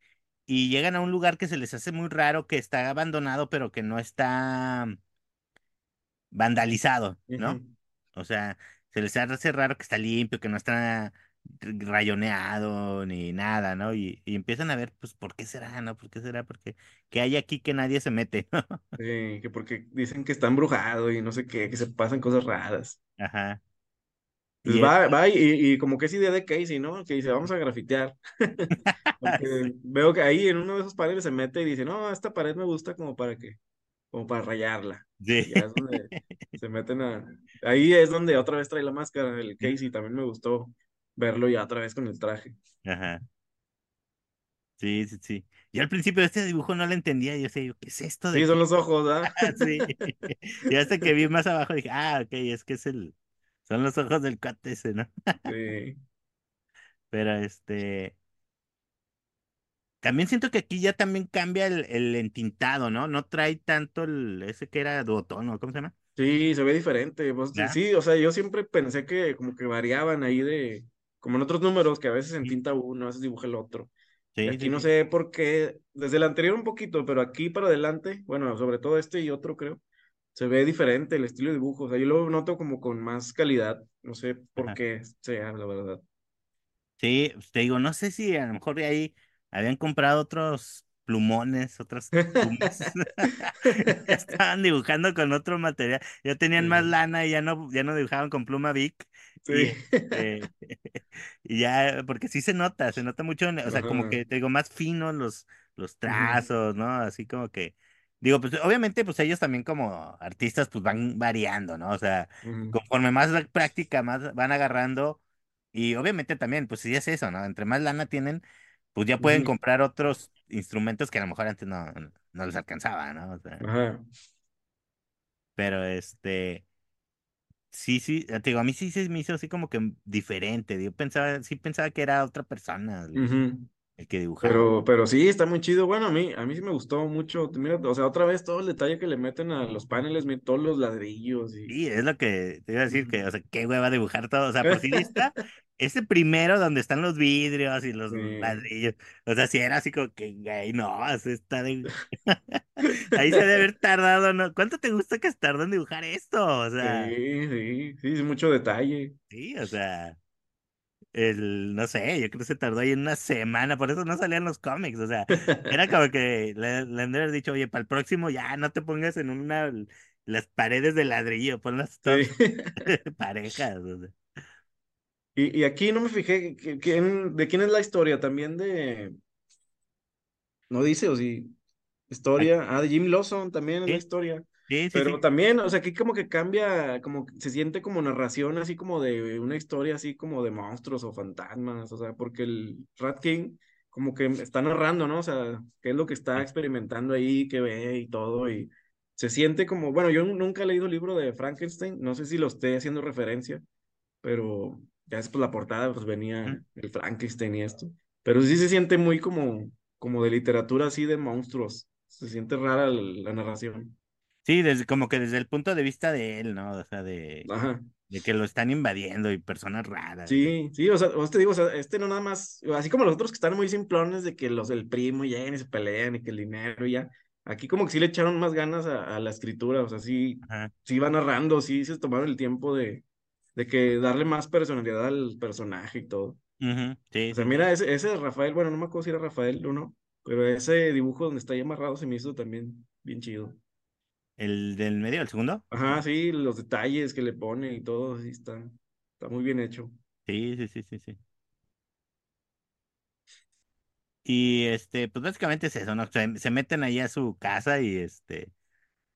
y llegan a un lugar que se les hace muy raro, que está abandonado, pero que no está vandalizado, ¿no? O sea, se les hace raro que está limpio, que no está rayoneado ni nada, ¿no? Y, y empiezan a ver, pues, ¿por qué será, no? ¿Por qué será? Porque qué hay aquí que nadie se mete, ¿no? Sí, que porque dicen que está embrujado y no sé qué, que se pasan cosas raras. Ajá. Y Pues es, va, va y, y como que es idea de Casey, ¿no? Que dice, vamos a grafitear. Porque veo que ahí en uno de esos paneles se mete y dice, no, esta pared me gusta como para que, como para rayarla. sí. Y ya es donde se meten a... Ahí es donde otra vez trae la máscara, el Casey, también me gustó verlo ya otra vez con el traje. Ajá. Sí, sí, sí. Yo al principio de este dibujo no lo entendía, yo sé, yo, ¿qué es esto de Sí, son los ojos, ¿ah? Sí. Y hasta que vi más abajo dije, ah, ok, es que es el, son los ojos del cuate ese, ¿no? Sí. Pero este, también siento que aquí ya también cambia el, el entintado, ¿no? No trae tanto el, ese que era duotono, ¿cómo se llama? Sí, se ve diferente. pues, sí, o sea, yo siempre pensé que como que variaban ahí de, como en otros números, que a veces en tinta uno, a veces dibuja el otro. Sí, aquí sí, no sí. sé por qué, desde el anterior un poquito, pero aquí para adelante, bueno, sobre todo este y otro creo, se ve diferente el estilo de dibujo. O sea, yo lo noto como con más calidad. No sé por Ajá. qué sea, la verdad. Sí, te digo, no sé si a lo mejor de ahí habían comprado otros plumones, otras plumas. Estaban dibujando con otro material. Ya tenían más Sí, lana y ya no, ya no dibujaban con pluma Bic. Sí. este, y ya, porque sí se nota, se nota mucho, o sea, como que te digo, más finos los, los trazos, ¿no? Así como que, digo, pues obviamente, pues ellos también como artistas, pues van variando, ¿no? O sea, conforme más la práctica, más van agarrando. Y obviamente también, pues sí es eso, ¿no? Entre más lana tienen, pues ya pueden comprar otros instrumentos que a lo mejor antes no, no les alcanzaba, ¿no? O sea, Ajá. pero este, sí, sí, te digo, a mí sí se me hizo así como que diferente. Yo pensaba, sí pensaba que era otra persona. El que dibujaba. Pero, pero sí, está muy chido. Bueno, a mí, a mí sí me gustó mucho. Mira, o sea, otra vez todo el detalle que le meten a los paneles, mira, todos los ladrillos y... Sí, es lo que te iba a decir, que, o sea, qué hueva dibujar todo. O sea, por si lista, ese primero donde están los vidrios y los Sí, ladrillos. O sea, si era así como que, güey, no, eso está de... Ahí se debe haber tardado, ¿no? ¿Cuánto te gusta que se tardó en dibujar esto? O sea, sí, sí, sí, es mucho detalle. sí, o sea, el, no sé, yo creo que se tardó ahí una semana, por eso no salían los cómics, o sea, era como que le, le han de haber dicho, oye, para el próximo ya no te pongas en una, las paredes de ladrillo, ponlas Sí. todas parejas, o sea. Y, y aquí no me fijé quién, de quién es la historia, también de... No dice, o sí. Historia. Ah, de Jim Lawson también es la Sí, historia. Sí, sí, Pero sí. también, o sea, aquí como que cambia, como que se siente como narración, así como de una historia así como de monstruos o fantasmas, o sea, porque el Rat King como que está narrando, ¿no? O sea, qué es lo que está experimentando ahí, qué ve y todo, y se siente como, bueno, yo nunca he leído el libro de Frankenstein, no sé si lo esté haciendo referencia, pero ya es por la portada, pues venía el Frankenstein y esto, pero sí se siente muy como, como de literatura así de monstruos, se siente rara la la narración. Sí, desde, como que desde el punto de vista de él, ¿no? O sea, de, Ajá. de que lo están invadiendo y personas raras. Sí, sí, o sea, o te digo, o sea, este no nada más, así como los otros que están muy simplones de que los del primo llegan y se pelean y que el dinero y ya, aquí como que sí le echaron más ganas a, a la escritura, o sea, sí, Ajá. sí va narrando, sí se tomaron el tiempo de, de que darle más personalidad al personaje y todo. Ujú, Sí, O sea, sí, mira, ese, ese Rafael, bueno, no me acuerdo si era Rafael o no, pero ese dibujo donde está ahí amarrado se me hizo también bien chido. ¿El del medio, el segundo? Ajá, sí, los detalles que le pone y todo, sí, está, está muy bien hecho. Sí, sí, sí, sí, sí. Y este, pues básicamente es eso, ¿no? Se, se meten ahí a su casa y este,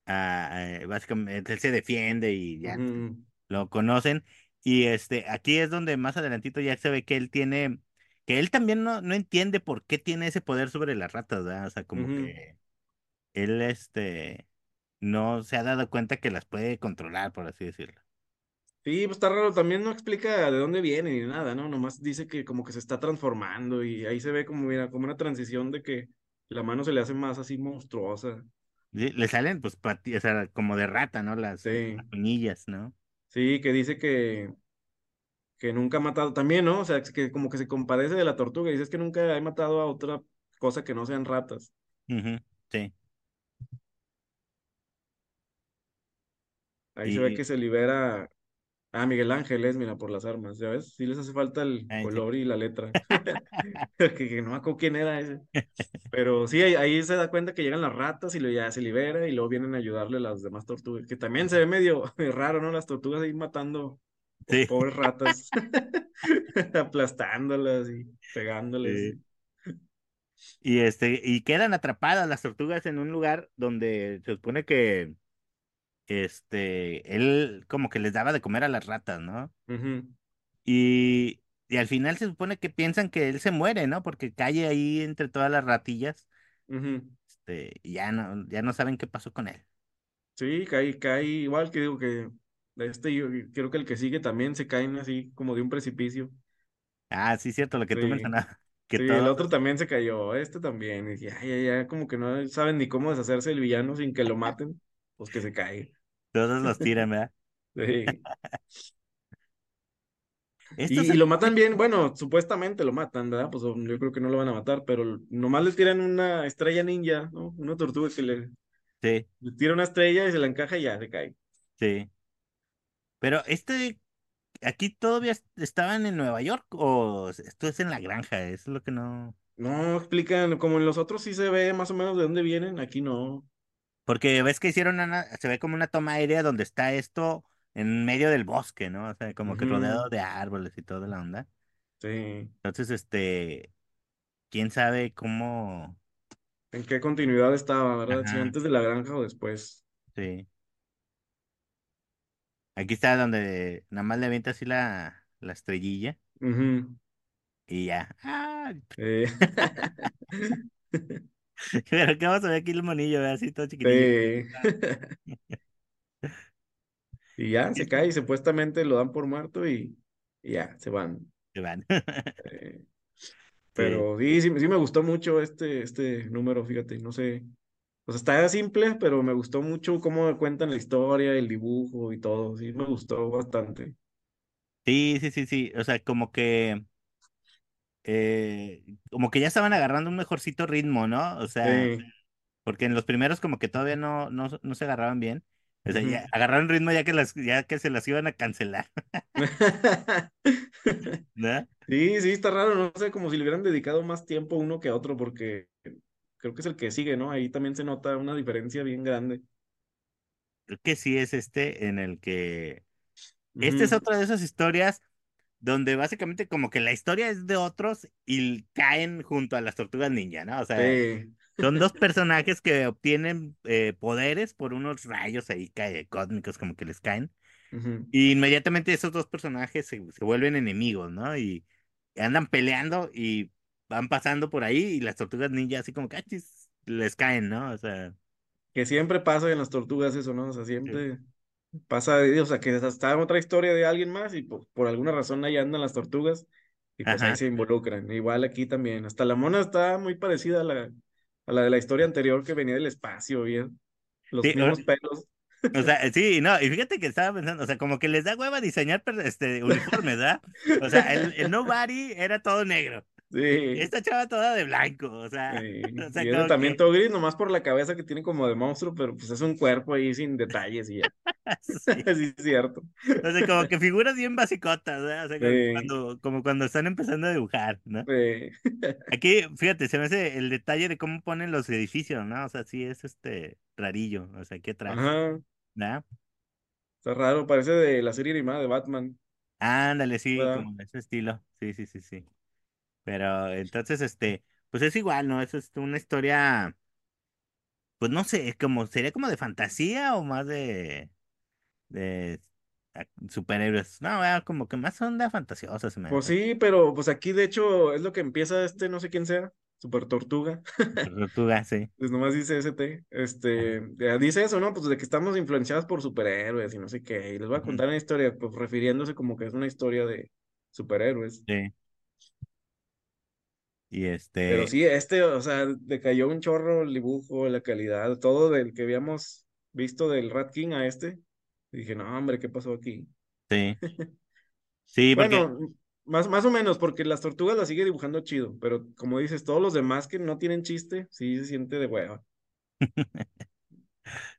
a- a- básicamente él se defiende y ya Ujú, lo conocen. Y este, aquí es donde más adelantito ya se ve que él tiene que él también no, no entiende por qué tiene ese poder sobre las ratas, ¿verdad? O sea, como que él, este, no se ha dado cuenta que las puede controlar, por así decirlo. Sí, pues está raro, también no explica de dónde viene ni nada, ¿no? Nomás dice que como que se está transformando y ahí se ve como, mira, como una transición de que la mano se le hace más así monstruosa. Le, le salen, pues, pati- o sea, como de rata, ¿no? Las, las Sí, uñillas, ¿no? sí, que dice que, que nunca ha matado, también, ¿no? O sea, que como que se compadece de la tortuga y dice que nunca he matado a otra cosa que no sean ratas. Sí. Ahí se ve que se libera a Miguel Ángeles, mira, por las armas, ¿ya ves? Sí les hace falta el ay, sí. color y la letra. Que, que no me acuerdo quién era ese. Pero sí, ahí, ahí se da cuenta que llegan las ratas y lo, ya se libera y luego vienen a ayudarle las demás tortugas, que también se ve medio raro, ¿no? Las tortugas ahí matando Sí. pobres ratas, aplastándolas y pegándoles. Sí. Y este, y quedan atrapadas las tortugas en un lugar donde se supone que este, él como que les daba de comer a las ratas, ¿no? Y, y al final se supone que piensan que él se muere, ¿no? Porque cae ahí entre todas las ratillas, este, y ya no, ya no saben qué pasó con él. Sí, cae, cae igual que digo que este yo creo que el que sigue también se caen así como de un precipicio. Ah, sí, cierto, lo que tú mencionabas, que sí, el otro también se cayó, este también. Y dije, ay, ay, ay, como que no saben ni cómo deshacerse del villano sin que lo maten, pues que se cae. Todos los tiran, ¿verdad? Sí. Y, y lo matan bien, bueno, supuestamente lo matan, ¿verdad? Pues um, yo creo que no lo van a matar, pero nomás le tiran una estrella ninja, ¿no? Una tortuga que le, sí, le tira una estrella y se la encaja y ya se cae. sí. Pero este, aquí todavía est- estaban en Nueva York o esto es en la granja, eso es lo que no. No explican, como en los otros sí se ve más o menos de dónde vienen, aquí no. Porque ves que hicieron una, se ve como una toma aérea donde está esto en medio del bosque, ¿no? O sea, como que rodeado de árboles y toda la onda. Sí. Entonces, este, quién sabe cómo. ¿En qué continuidad estaba, verdad? Si antes de la granja o después. sí. Aquí está donde nada más le avienta así la, la estrellilla Ujú, y ya. Ah, eh, pero qué vamos a ver aquí el monillo, ¿verdad? así todo chiquitillo. sí. Ah, Y ya, sí, se sí, cae y supuestamente lo dan por muerto y, y ya, se van. se van. Eh, Sí. pero sí, sí, sí me gustó mucho este, este número, fíjate, no sé. O sea, está simple, pero me gustó mucho cómo cuentan la historia, el dibujo y todo. Sí, me gustó bastante. Sí, sí, sí, sí. O sea, como que, eh, como que ya estaban agarrando un mejorcito ritmo, ¿no? O sea, Sí. porque en los primeros como que todavía no, no, no se agarraban bien. O sea, ya agarraron ritmo ya que las, ya que se las iban a cancelar, ¿no? Sí, sí, está raro, no sé, como si le hubieran dedicado más tiempo uno que a otro, porque creo que es el que sigue, ¿no? Ahí también se nota una diferencia bien grande. Creo que sí es este en el que, esta es otra de esas historias donde básicamente como que la historia es de otros y caen junto a las tortugas ninja, ¿no? O sea, Sí. son dos personajes que obtienen eh, poderes por unos rayos ahí cósmicos como que les caen. Y inmediatamente esos dos personajes se, se vuelven enemigos, ¿no? Y andan peleando y van pasando por ahí y las tortugas ninja así como cachis les caen, ¿no? O sea, Que siempre pasa en las tortugas eso, ¿no? O sea, sí. Pasa, o sea, que está en otra historia de alguien más y por, por alguna razón ahí andan las tortugas y pues ahí se involucran. Igual aquí también. Hasta la mona está muy parecida a la, a la de la historia anterior que venía del espacio, bien. Los Sí, o, mismos pelos. o sea, sí, no, y fíjate que estaba pensando, o sea, como que les da hueva diseñar este uniformes, ¿verdad? O sea, el, el Nobody era todo negro. Sí. Esta chava toda de blanco, o sea, Sí, o sea, y también que, todo gris, nomás por la cabeza que tiene como de monstruo, pero pues es un cuerpo ahí sin detalles y ya. sí. Sí, es cierto. O sea, como que figuras bien basicotas, ¿verdad? O sea, como cuando, como cuando están empezando a dibujar, ¿no? sí. Aquí, fíjate, se me hace el detalle de cómo ponen los edificios, ¿no? O sea, sí es este rarillo, o sea, aquí atrás, Ajá, ¿no? está raro, parece de la serie animada de Batman, Ándale, sí, ¿verdad? como de ese estilo. Sí, sí, sí, sí. Pero entonces, este, pues es igual, ¿no? Es este, una historia, pues no sé, como, sería como de fantasía o más de, de, a- superhéroes. No, era como que más onda fantasiosa se me Pues hace. sí, pero pues aquí de hecho es lo que empieza este, no sé quién sea, Super Tortuga. Tortuga, sí. Pues nomás dice ST. Este, dice eso, ¿no? Pues de que estamos influenciados por superhéroes y no sé qué. Y les voy a contar una historia, pues refiriéndose como que es una historia de superhéroes. Sí. Y Pero este, sí, este, o sea, decayó un chorro el dibujo, la calidad, todo del que habíamos visto del Rat King a este. Y dije, no, hombre, ¿qué pasó aquí? sí. Sí, porque Bueno, más, más o menos, porque las tortugas las sigue dibujando chido, pero como dices, todos los demás que no tienen chiste, sí se siente de hueva.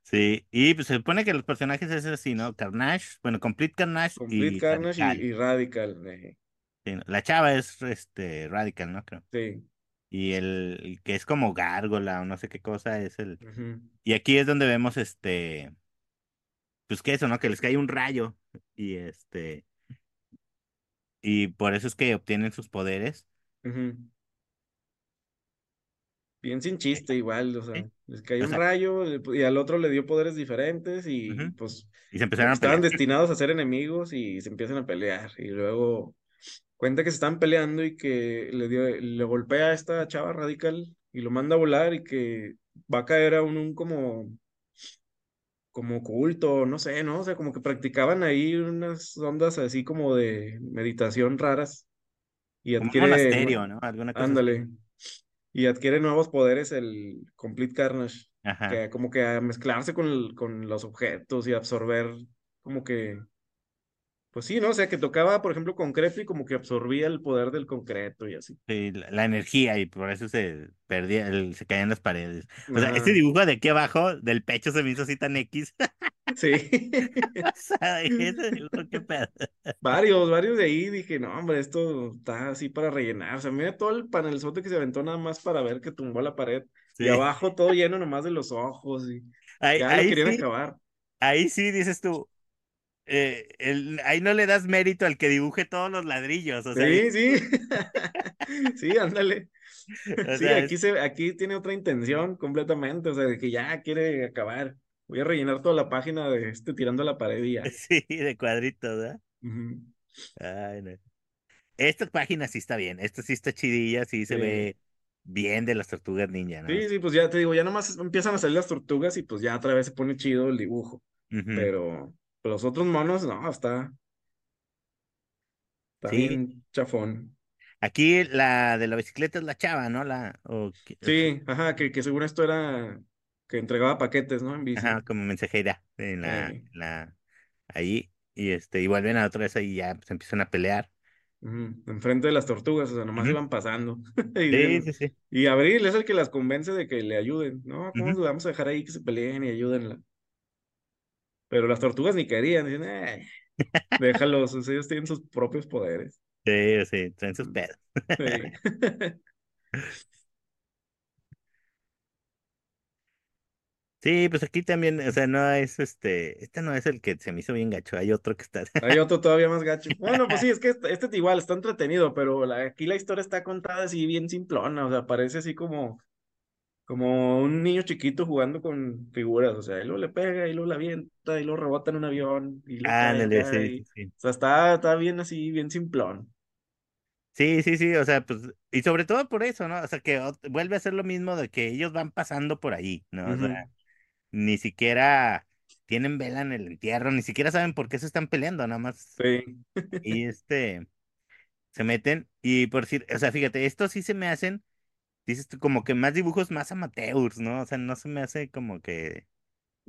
sí. Y pues se supone que los personajes es así, ¿no? Carnage, bueno, Complete Carnage Complete y Carnage y, Radical. y Radical. eh. La chava es este Radical, ¿no? Creo. sí. Y el, el que es como gárgola o no sé qué cosa es el. Y aquí es donde vemos este. Pues que eso, ¿no? Que les cae un rayo. Y este. Y por eso es que obtienen sus poderes. Bien sin chiste igual, o sea, ¿sí? les cayó O un sea, rayo le- y al otro le dio poderes diferentes y pues Y se empezaron a estaban pelear. destinados a ser enemigos y se empiezan a pelear y luego cuenta que se están peleando y que le dio, le golpea a esta chava radical y lo manda a volar y que va a caer a un, un como, como culto, no sé, ¿no? O sea, como que practicaban ahí unas ondas así como de meditación raras y un adquiere, nue- monasterio, ¿no? Alguna cosa así. ándale, y adquiere nuevos poderes el Complete Carnage, Ajá. que como que a mezclarse con, con los objetos y absorber como que Pues sí, ¿no? O sea, que tocaba, por ejemplo, concreto y como que absorbía el poder del concreto y así. Sí, la, la energía y por eso se perdía, el- se caían las paredes. O sea, este dibujo de aquí abajo, del pecho se me hizo así tan X. Sí. O sea, qué pedo. Varios, varios de ahí dije, no, hombre, esto está así para rellenar. O sea, mira todo el panelzote que se aventó nada más para ver que tumbó la pared. Y abajo todo lleno nomás de los ojos y Ahí, ya lo querían sí, acabar. ahí sí dices tú, eh, el- ahí no le das mérito al que dibuje todos los ladrillos, o sea, Sí, sí. Sí, ándale. o Sí, aquí se, aquí tiene otra intención completamente. O sea, de que ya quiere acabar. Voy a rellenar toda la página de este tirando a la pared y ya. sí, de cuadritos, ¿verdad? Ujú. Ay, no. Esta página sí está bien, esta sí está chidilla, sí se ve bien de las tortugas ninja, ¿no? Sí, sí, pues ya te digo, ya nomás empiezan a salir las tortugas y pues ya otra vez se pone chido el dibujo. Pero los otros monos, no, está, está Sí, bien chafón. aquí la de la bicicleta es la chava, ¿no? La, que- sí, ajá, que, que según esto era que entregaba paquetes, ¿no? En bici. ajá, como mensajera en la, la, ahí, y este, y vuelven a otra vez ahí y ya se empiezan a pelear. Enfrente de las tortugas, o sea, nomás Ujú. iban pasando. Y, Sí, sí, sí. y Abril es el que las convence de que le ayuden. No, ¿cómo le vamos a dejar ahí que se peleen y ayúdenla? Pero las tortugas ni querían, dicen, eh, déjalos, ellos tienen sus propios poderes. Sí, sí, traen sus pedos. Sí. Sí, pues aquí también, o sea, no es este, este no es el que se me hizo bien gacho, hay otro que está. Hay otro todavía más gacho. Bueno, pues sí, es que este, este igual está entretenido, pero la- aquí la historia está contada así bien simplona, o sea, parece así como, como un niño chiquito jugando con figuras, o sea, y luego le pega, y luego la avienta, y luego rebota en un avión, y cae sí, y, sí, sí. o sea, está, está bien así, bien simplón. Sí, sí, sí, o sea, pues, y sobre todo por eso, ¿no? O sea, que vuelve a ser lo mismo de que ellos van pasando por ahí, ¿no? O sea, ni siquiera tienen vela en el entierro, ni siquiera saben por qué se están peleando, nada más. Sí. Y este, se meten, y por decir, o sea, fíjate, estos sí se me hacen, dices tú, como que más dibujos más amateurs, ¿no? O sea, no se me hace como que,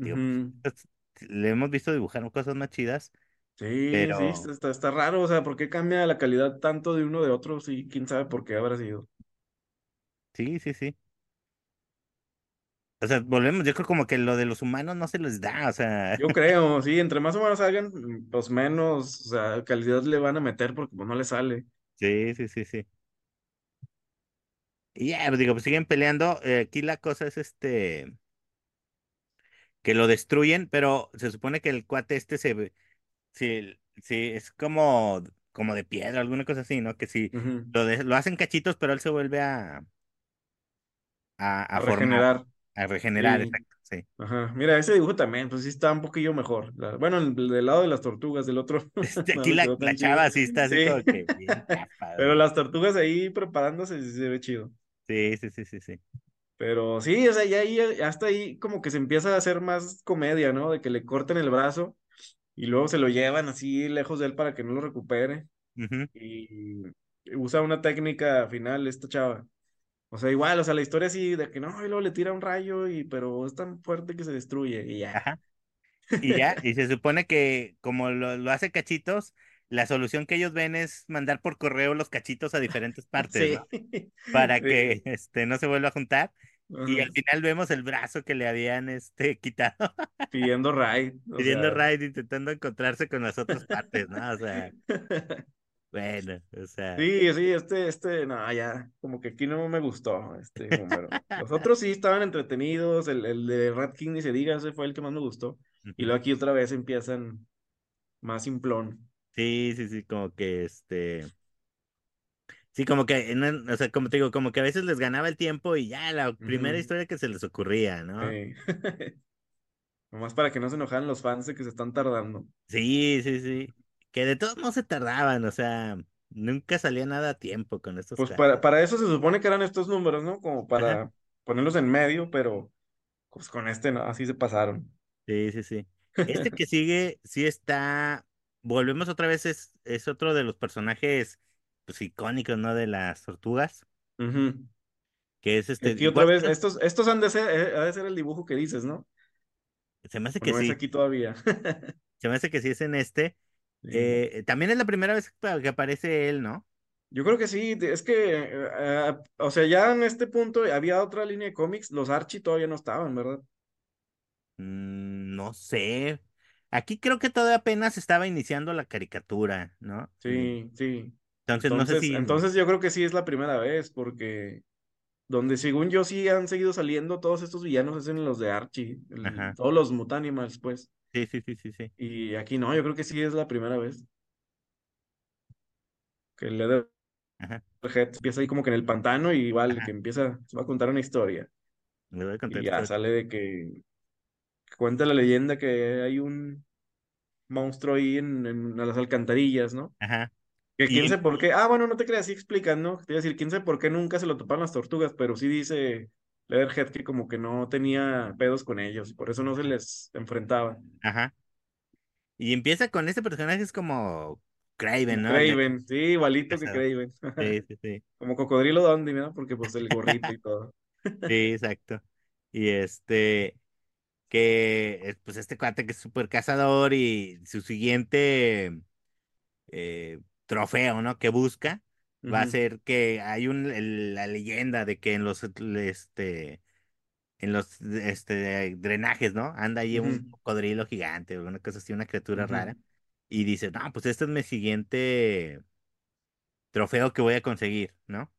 digo, pues, pues, le hemos visto dibujar cosas más chidas, Sí, sí, pero está, está está raro, o sea, ¿por qué cambia la calidad tanto de uno de otro? Sí, quién sabe por qué habrá sido. sí, sí, sí. O sea, volvemos, yo creo como que lo de los humanos no se les da, o sea, Yo creo, sí, entre más o menos hagan, pues menos, o sea, calidad le van a meter porque pues no le sale. sí, sí, sí, sí. Y ya, pues digo, pues siguen peleando. eh, aquí la cosa es este, que lo destruyen, pero se supone que el cuate este se ve, sí, sí, es como, como de piedra, alguna cosa así, ¿no? Que Ujú. lo, de- lo hacen cachitos, pero él se vuelve a, a, A a formar. regenerar. A regenerar, Sí. exacto, sí. Ajá. Mira, ese dibujo también, pues sí está un poquillo mejor. La- bueno, el, el del lado de las tortugas, del otro Este, aquí la, chava sí está así Sí. como que bien Pero las tortugas ahí preparándose sí se ve chido. Sí, sí, sí, sí, sí. Pero sí, o sea, ya ahí, hasta ahí como que se empieza a hacer más comedia, ¿no? De que le corten el brazo y luego se lo llevan así lejos de él para que no lo recupere. Y usa una técnica final esta chava. O sea, igual, o sea, la historia así de que no, y luego le tira un rayo y pero es tan fuerte que se destruye y ya. Ajá. Y ya, y se supone que como lo, lo hace cachitos, la solución que ellos ven es mandar por correo los cachitos a diferentes partes, Sí. ¿no? Para que este no se vuelva a juntar. Y al final vemos el brazo que le habían este quitado, Pidiendo raid, pidiendo sea. raid, intentando encontrarse con las otras partes, ¿no? O sea, bueno, o sea, Sí, sí, este, este, no, ya, como que aquí no me gustó este número. Los otros sí estaban entretenidos, el, el de Rat King ni se diga, ese fue el que más me gustó. Y luego aquí otra vez empiezan más simplón. Sí, sí, sí, como que este, sí, como que, o sea, como te digo, como que a veces les ganaba el tiempo y ya la primera historia que se les ocurría, ¿no? sí. Nomás para que no se enojaran los fans de que se están tardando. Sí, sí, sí. Que de todos modos se tardaban, o sea, nunca salía nada a tiempo con estos Pues para, para eso se supone que eran estos números, ¿no? Como Ajá. para ponerlos en medio, pero pues con este no, así se pasaron. Sí, sí, sí. Este que sigue, sí está. Volvemos otra vez, es, es otro de los personajes pues, icónicos, ¿no? De las tortugas. Que es Y este. aquí otra vez, estos, estos han de ser, eh, ha de ser el dibujo que dices, ¿no? se me hace que no es sí. aquí todavía. Se me hace que sí es en este. Sí. Eh, también es la primera vez que aparece él, ¿no? Yo creo que sí, es que, eh, o sea, ya en este punto había otra línea de cómics, los Archie todavía no estaban, ¿verdad? Mm, no sé. Aquí creo que todavía apenas estaba iniciando la caricatura, ¿no? Y Sí, sí. entonces no sé Entonces, si. entonces yo creo que sí es la primera vez, porque donde según yo sí han seguido saliendo todos estos villanos es en los de Archie, el- todos los Mutanimals, pues. Sí, sí, sí, sí, sí. Y aquí no, yo creo que sí es la primera vez que el Leatherhead Ajá. empieza ahí como que en el pantano y igual que empieza, se va a contar una historia. Le voy a contar Y ya sale de que cuenta la leyenda que hay un monstruo ahí en, en las alcantarillas, ¿no? Ajá. Que quién sabe por qué. Ah, bueno, no te creas, sí explican, ¿no? Te iba a decir, quién sabe por qué nunca se lo toparon las tortugas, pero sí dice Leatherhead que como que no tenía pedos con ellos, y por eso no se les enfrentaba. Ajá. Y empieza con este personaje, es como Craven, ¿no? Craven, sí, igualito que. Craven. Sí, sí, sí. Como Cocodrilo Dundee, ¿no? Porque pues el gorrito y todo. Sí, exacto. Y este, que pues este cuate que es súper cazador y su siguiente eh, trofeo, ¿no? Que busca va a ser que hay un, el- la leyenda de que en los, este, en los, este, drenajes, ¿no? Anda ahí un cocodrilo gigante o una cosa así, una criatura rara. Y dice, no, pues este es mi siguiente trofeo que voy a conseguir, ¿no?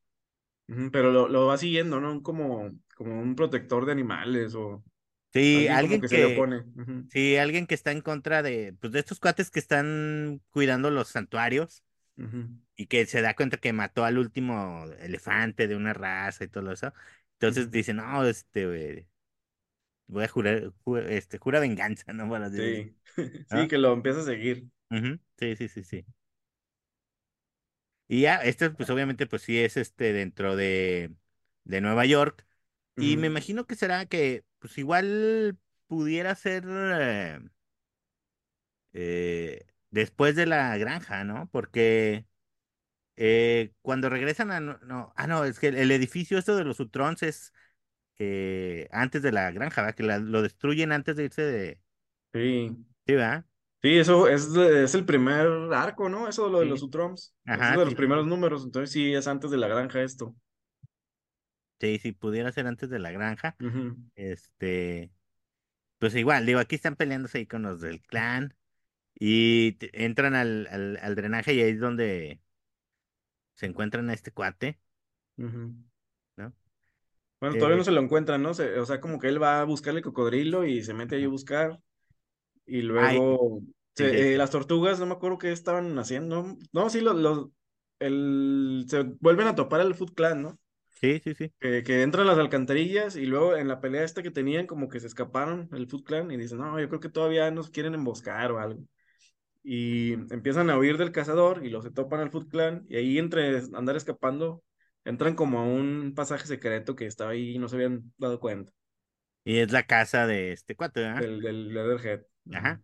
Pero lo, lo va siguiendo, ¿no? Como, como un protector de animales o Sí, alguien que se le sí, alguien que está en contra de, pues de estos cuates que están cuidando los santuarios y que se da cuenta que mató al último elefante de una raza y todo eso. Entonces ujú. dice, no, este, voy a jurar, ju- este, jura venganza, ¿no? Sí, sí, ¿no? que lo empieza a seguir. Sí, sí, sí, sí. Y ya, este, pues obviamente, pues sí es este dentro de, de Nueva York. Y me imagino que será que, pues igual pudiera ser eh, eh, después de la granja, ¿no? Porque eh, cuando regresan a... No, no, ah, no, es que el, el edificio esto de los Utrons es antes de la granja, ¿verdad? Que la- lo destruyen antes de irse de... Sí. Sí, ¿verdad? Sí, eso es, de- es el primer arco, ¿no? Eso lo de los. Utroms. Eso es Ajá, de los sí, primeros números, entonces sí es antes de la granja esto. Sí, sí, pudiera ser antes de la granja. Este, pues igual, digo, aquí están peleándose ahí con los del clan y entran al, al, al drenaje y ahí es donde se encuentran a este cuate. ¿no? Bueno, todavía no Eh, se lo encuentran, ¿no? Se- o sea, como que él va a buscarle cocodrilo y se mete ahí a buscar. Y Ay, luego sí, sí, se- eh, las tortugas, no me acuerdo qué estaban haciendo. No, sí, los, los, el, se vuelven a topar al Foot Clan, ¿no? Sí, sí, sí. que, que entran las alcantarillas y luego en la pelea esta que tenían como que se escaparon el Foot Clan y dicen, no, yo creo que todavía nos quieren emboscar o algo. Y empiezan a huir del cazador y los se topan al Foot Clan y ahí entre andar escapando entran como a un pasaje secreto que estaba ahí y no se habían dado cuenta Y es la casa de este cuate, ¿verdad? del, del Leatherhead. Ajá.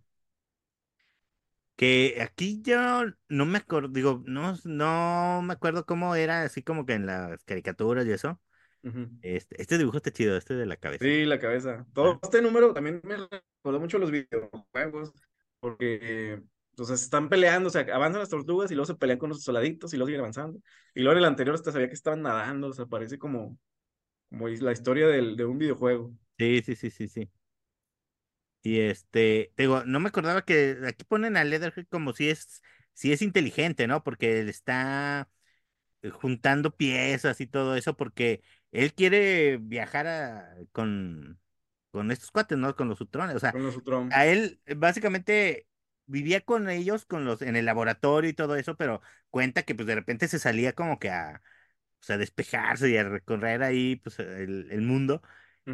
Que aquí yo no me acuerdo, digo, no, no me acuerdo cómo era, así como que en las caricaturas y eso. Este, este dibujo está chido, este de la cabeza. Sí, la cabeza. Ah, Todo este número también me recordó mucho los videojuegos, porque o sea, se están peleando, o sea, avanzan las tortugas y luego se pelean con los soldaditos y luego siguen avanzando. Y luego en el anterior hasta sabía que estaban nadando, o sea, parece como, como la historia del, de un videojuego. Sí, sí, sí, sí, sí. Y este, digo, no me acordaba que aquí ponen a Leatherhead como si es, si es inteligente, ¿no? Porque él está eh, juntando piezas y todo eso, porque él quiere viajar a- con, con estos cuates, ¿no? Con los Utrones. O sea, Con los Utrom. a él básicamente vivía con ellos, con los, en el laboratorio y todo eso, pero cuenta que pues de repente se salía como que a, o sea, despejarse y a recorrer ahí pues el, el mundo.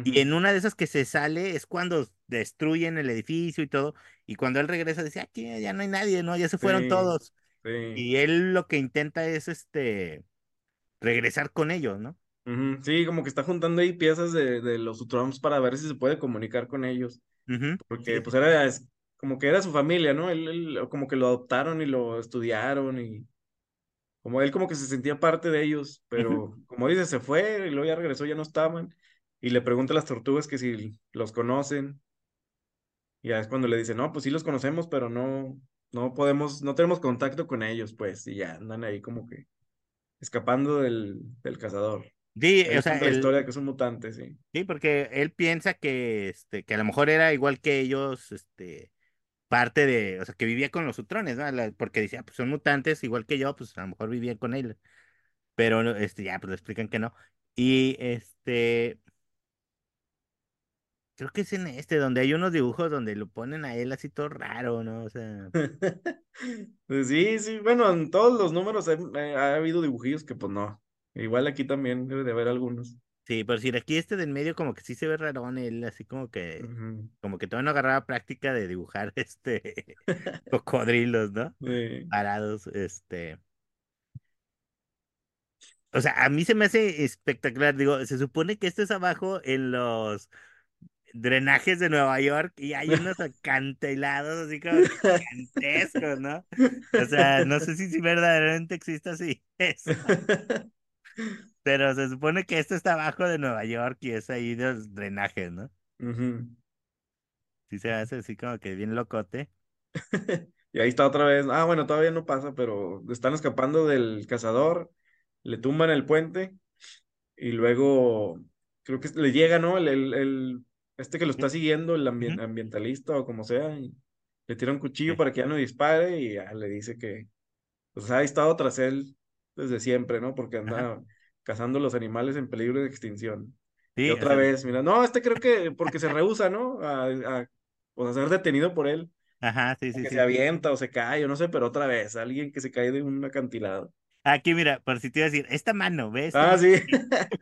Y Ujú. en una de esas que se sale es cuando destruyen el edificio y todo. Y cuando él regresa dice, aquí ya no hay nadie, ¿no? Ya se fueron Sí, todos. sí. Y él lo que intenta es este regresar con ellos, ¿no? Ujú. Sí, como que está juntando ahí piezas de, de los Utroms para ver si se puede comunicar con ellos. Ujú, Porque Sí, pues era es- como que era su familia, ¿no? Él, él como que lo adoptaron y lo estudiaron y como él como que se sentía parte de ellos, pero como dice, se fue y luego ya regresó, ya no estaban. Y le pregunta a las tortugas que si los conocen. Y ya es cuando le dice, no, pues sí los conocemos, pero no, no podemos, no tenemos contacto con ellos, pues, y ya andan ahí como que escapando del, del cazador. Sí, o sea, la historia que es un mutante, sí. sí, porque él piensa que, este, que a lo mejor era igual que ellos, este, parte de, o sea, que vivía con los Utrones, ¿no? La- Porque decía, pues son mutantes igual que yo, pues a lo mejor vivían con él. Pero, este, ya, pues le explican que no. Y, este, creo que es en este, donde hay unos dibujos donde lo ponen a él así todo raro, ¿no? O sea, Pues sí, sí, bueno, en todos los números ha, ha habido dibujillos que pues no. Igual aquí también debe de haber algunos. sí, por decir, aquí este del medio como que sí se ve rarón, él así como que, como que todavía no agarraba práctica de dibujar, este, cocodrilos, ¿no? Sí. Parados, este. O sea, a mí se me hace espectacular. Digo, se supone que esto es abajo en los drenajes de Nueva York y hay unos acantilados así como gigantescos, ¿no? O sea, no sé si, si verdaderamente existe así eso, pero se supone que esto está abajo de Nueva York y es ahí de los drenajes, ¿no? Sí se hace así como que bien locote. Y ahí está otra vez. Ah, bueno, todavía no pasa, pero están escapando del cazador, le tumban el puente y luego creo que le llega, ¿no? El, el, el- este que lo está siguiendo, el ambien- ambientalista o como sea, y le tira un cuchillo Sí. para que ya no dispare y ya le dice que pues ha estado tras él desde siempre, ¿no? Porque Ajá. anda cazando los animales en peligro de extinción. Y Sí, otra vez, mira, no, este creo que porque se rehúsa, ¿no? A, a, pues, a ser detenido por él ajá, sí, sí, que se sí. avienta o se cae, o no sé, pero otra vez, alguien que se cae de un acantilado. Aquí, mira, por si te iba a decir, esta mano, ¿ves? Esta Ah, mano. sí.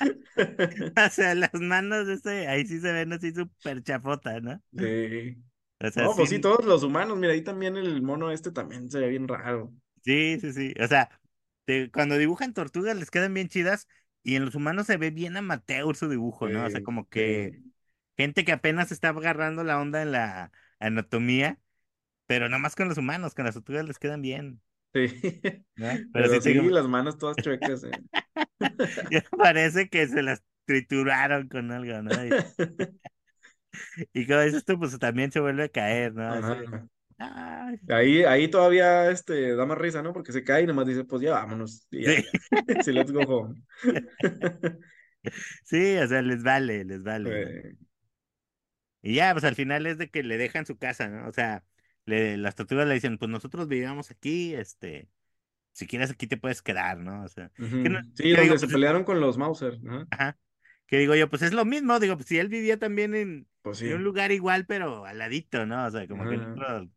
O sea, las manos de ese, ahí sí se ven así súper chafotas, ¿no? Sí. O sea, No, pues sí, sí, todos los humanos, mira, ahí también el mono este también se ve bien raro. sí, sí, sí. O sea, te- cuando dibujan tortugas les quedan bien chidas y en los humanos se ve bien amateur su dibujo, ¿no? O sea, como que sí, gente que apenas está agarrando la onda en la anatomía, pero no más con los humanos, con las tortugas les quedan bien, sí. ¿no? Pero sí Pero sí, las manos todas chuecas. eh. ya parece que se las trituraron con algo, ¿no? Y, como dices tú, pues también se vuelve a caer, ¿no? Así, Ahí, ahí todavía este, da más risa, ¿no? Porque se cae y nomás dice, pues ya vámonos. Ya, sí. ya. Sí, let's go home. Sí, o sea, les vale, les vale, ¿no? Eh, Y ya, pues al final es de que le dejan su casa, ¿no? O sea, le, las tortugas le dicen, pues nosotros vivíamos aquí, este, si quieres aquí te puedes quedar, ¿no? O sea, que, no-. Sí, que digo, donde se pues, es- pelearon con los Mauser. Ajá. ajá, que digo yo, pues es lo mismo, digo, pues si él vivía también en, Pues en un lugar igual, pero al ladito, ¿no? O sea, como que otro,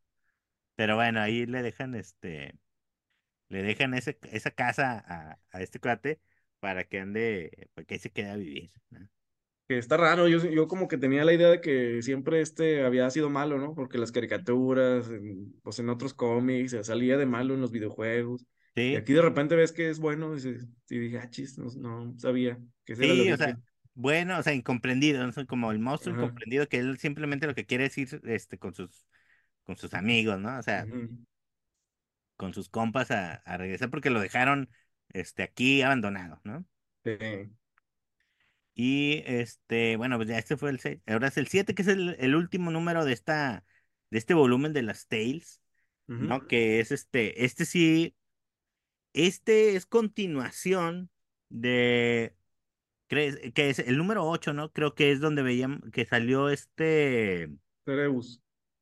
pero bueno, ahí le dejan, este, le dejan ese, esa casa a, a este cuate, para que ande, para que ahí se quede a vivir, ¿no? Que está raro, yo, yo como que tenía la idea de que siempre este había sido malo, ¿no? Porque las caricaturas, en, pues en otros cómics, eh, salía de malo en los videojuegos. Y Sí, aquí de repente ves que es bueno, y, y dije, ah, chis, no, no sabía que ese era sí, o sea, bueno, o sea, incomprendido, ¿no? Como el monstruo Ajá. incomprendido que él simplemente lo que quiere es ir, este, con sus, con sus amigos, ¿no? O sea, con sus compas a, a regresar porque lo dejaron, este, aquí abandonado, ¿no? sí, Y este, bueno, pues ya este fue el 6. Ahora es el 7 que es el, el último número de esta, de este volumen de las Tales. ¿no? Que es este, este sí, este es continuación de, crees, que es el número 8, ¿no? Creo que es donde veíamos que salió este Cerebus.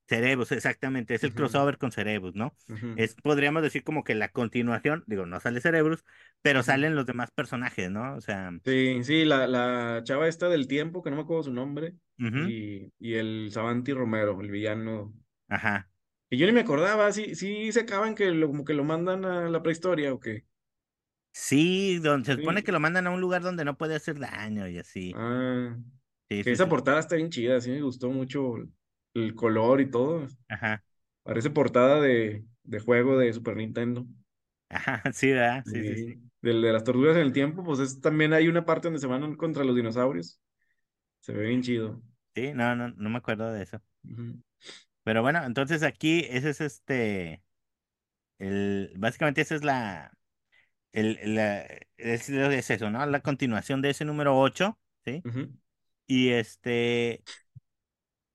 Cerebus, exactamente, es el crossover con Cerebus, ¿no? Es, podríamos decir como que la continuación, digo, no sale Cerebus, pero salen los demás personajes, ¿no? O sea, Sí, sí, la, la chava esta del tiempo, que no me acuerdo su nombre, y, y el Savanti Romero, el villano. ajá. Y yo ni me acordaba, sí, sí se acaban que lo, como que lo mandan a la prehistoria o qué. Sí, donde se supone que lo mandan a un lugar donde no puede hacer daño y así. Ah, Sí, que sí, esa portada está bien chida, sí me gustó mucho el, color y todo. Ajá. Parece portada de, de juego de Super Nintendo. Ajá, sí, ¿verdad? Sí, sí, sí. del de las tortugas en el tiempo, pues es, también hay una parte donde se van contra los dinosaurios. Se ve bien chido. Sí, no, no, no me acuerdo de eso. Ujú, Pero bueno, entonces aquí ese es este, el, básicamente esa es la, el, la, es, es eso, ¿no? La continuación de ese número 8, ¿sí? Y este,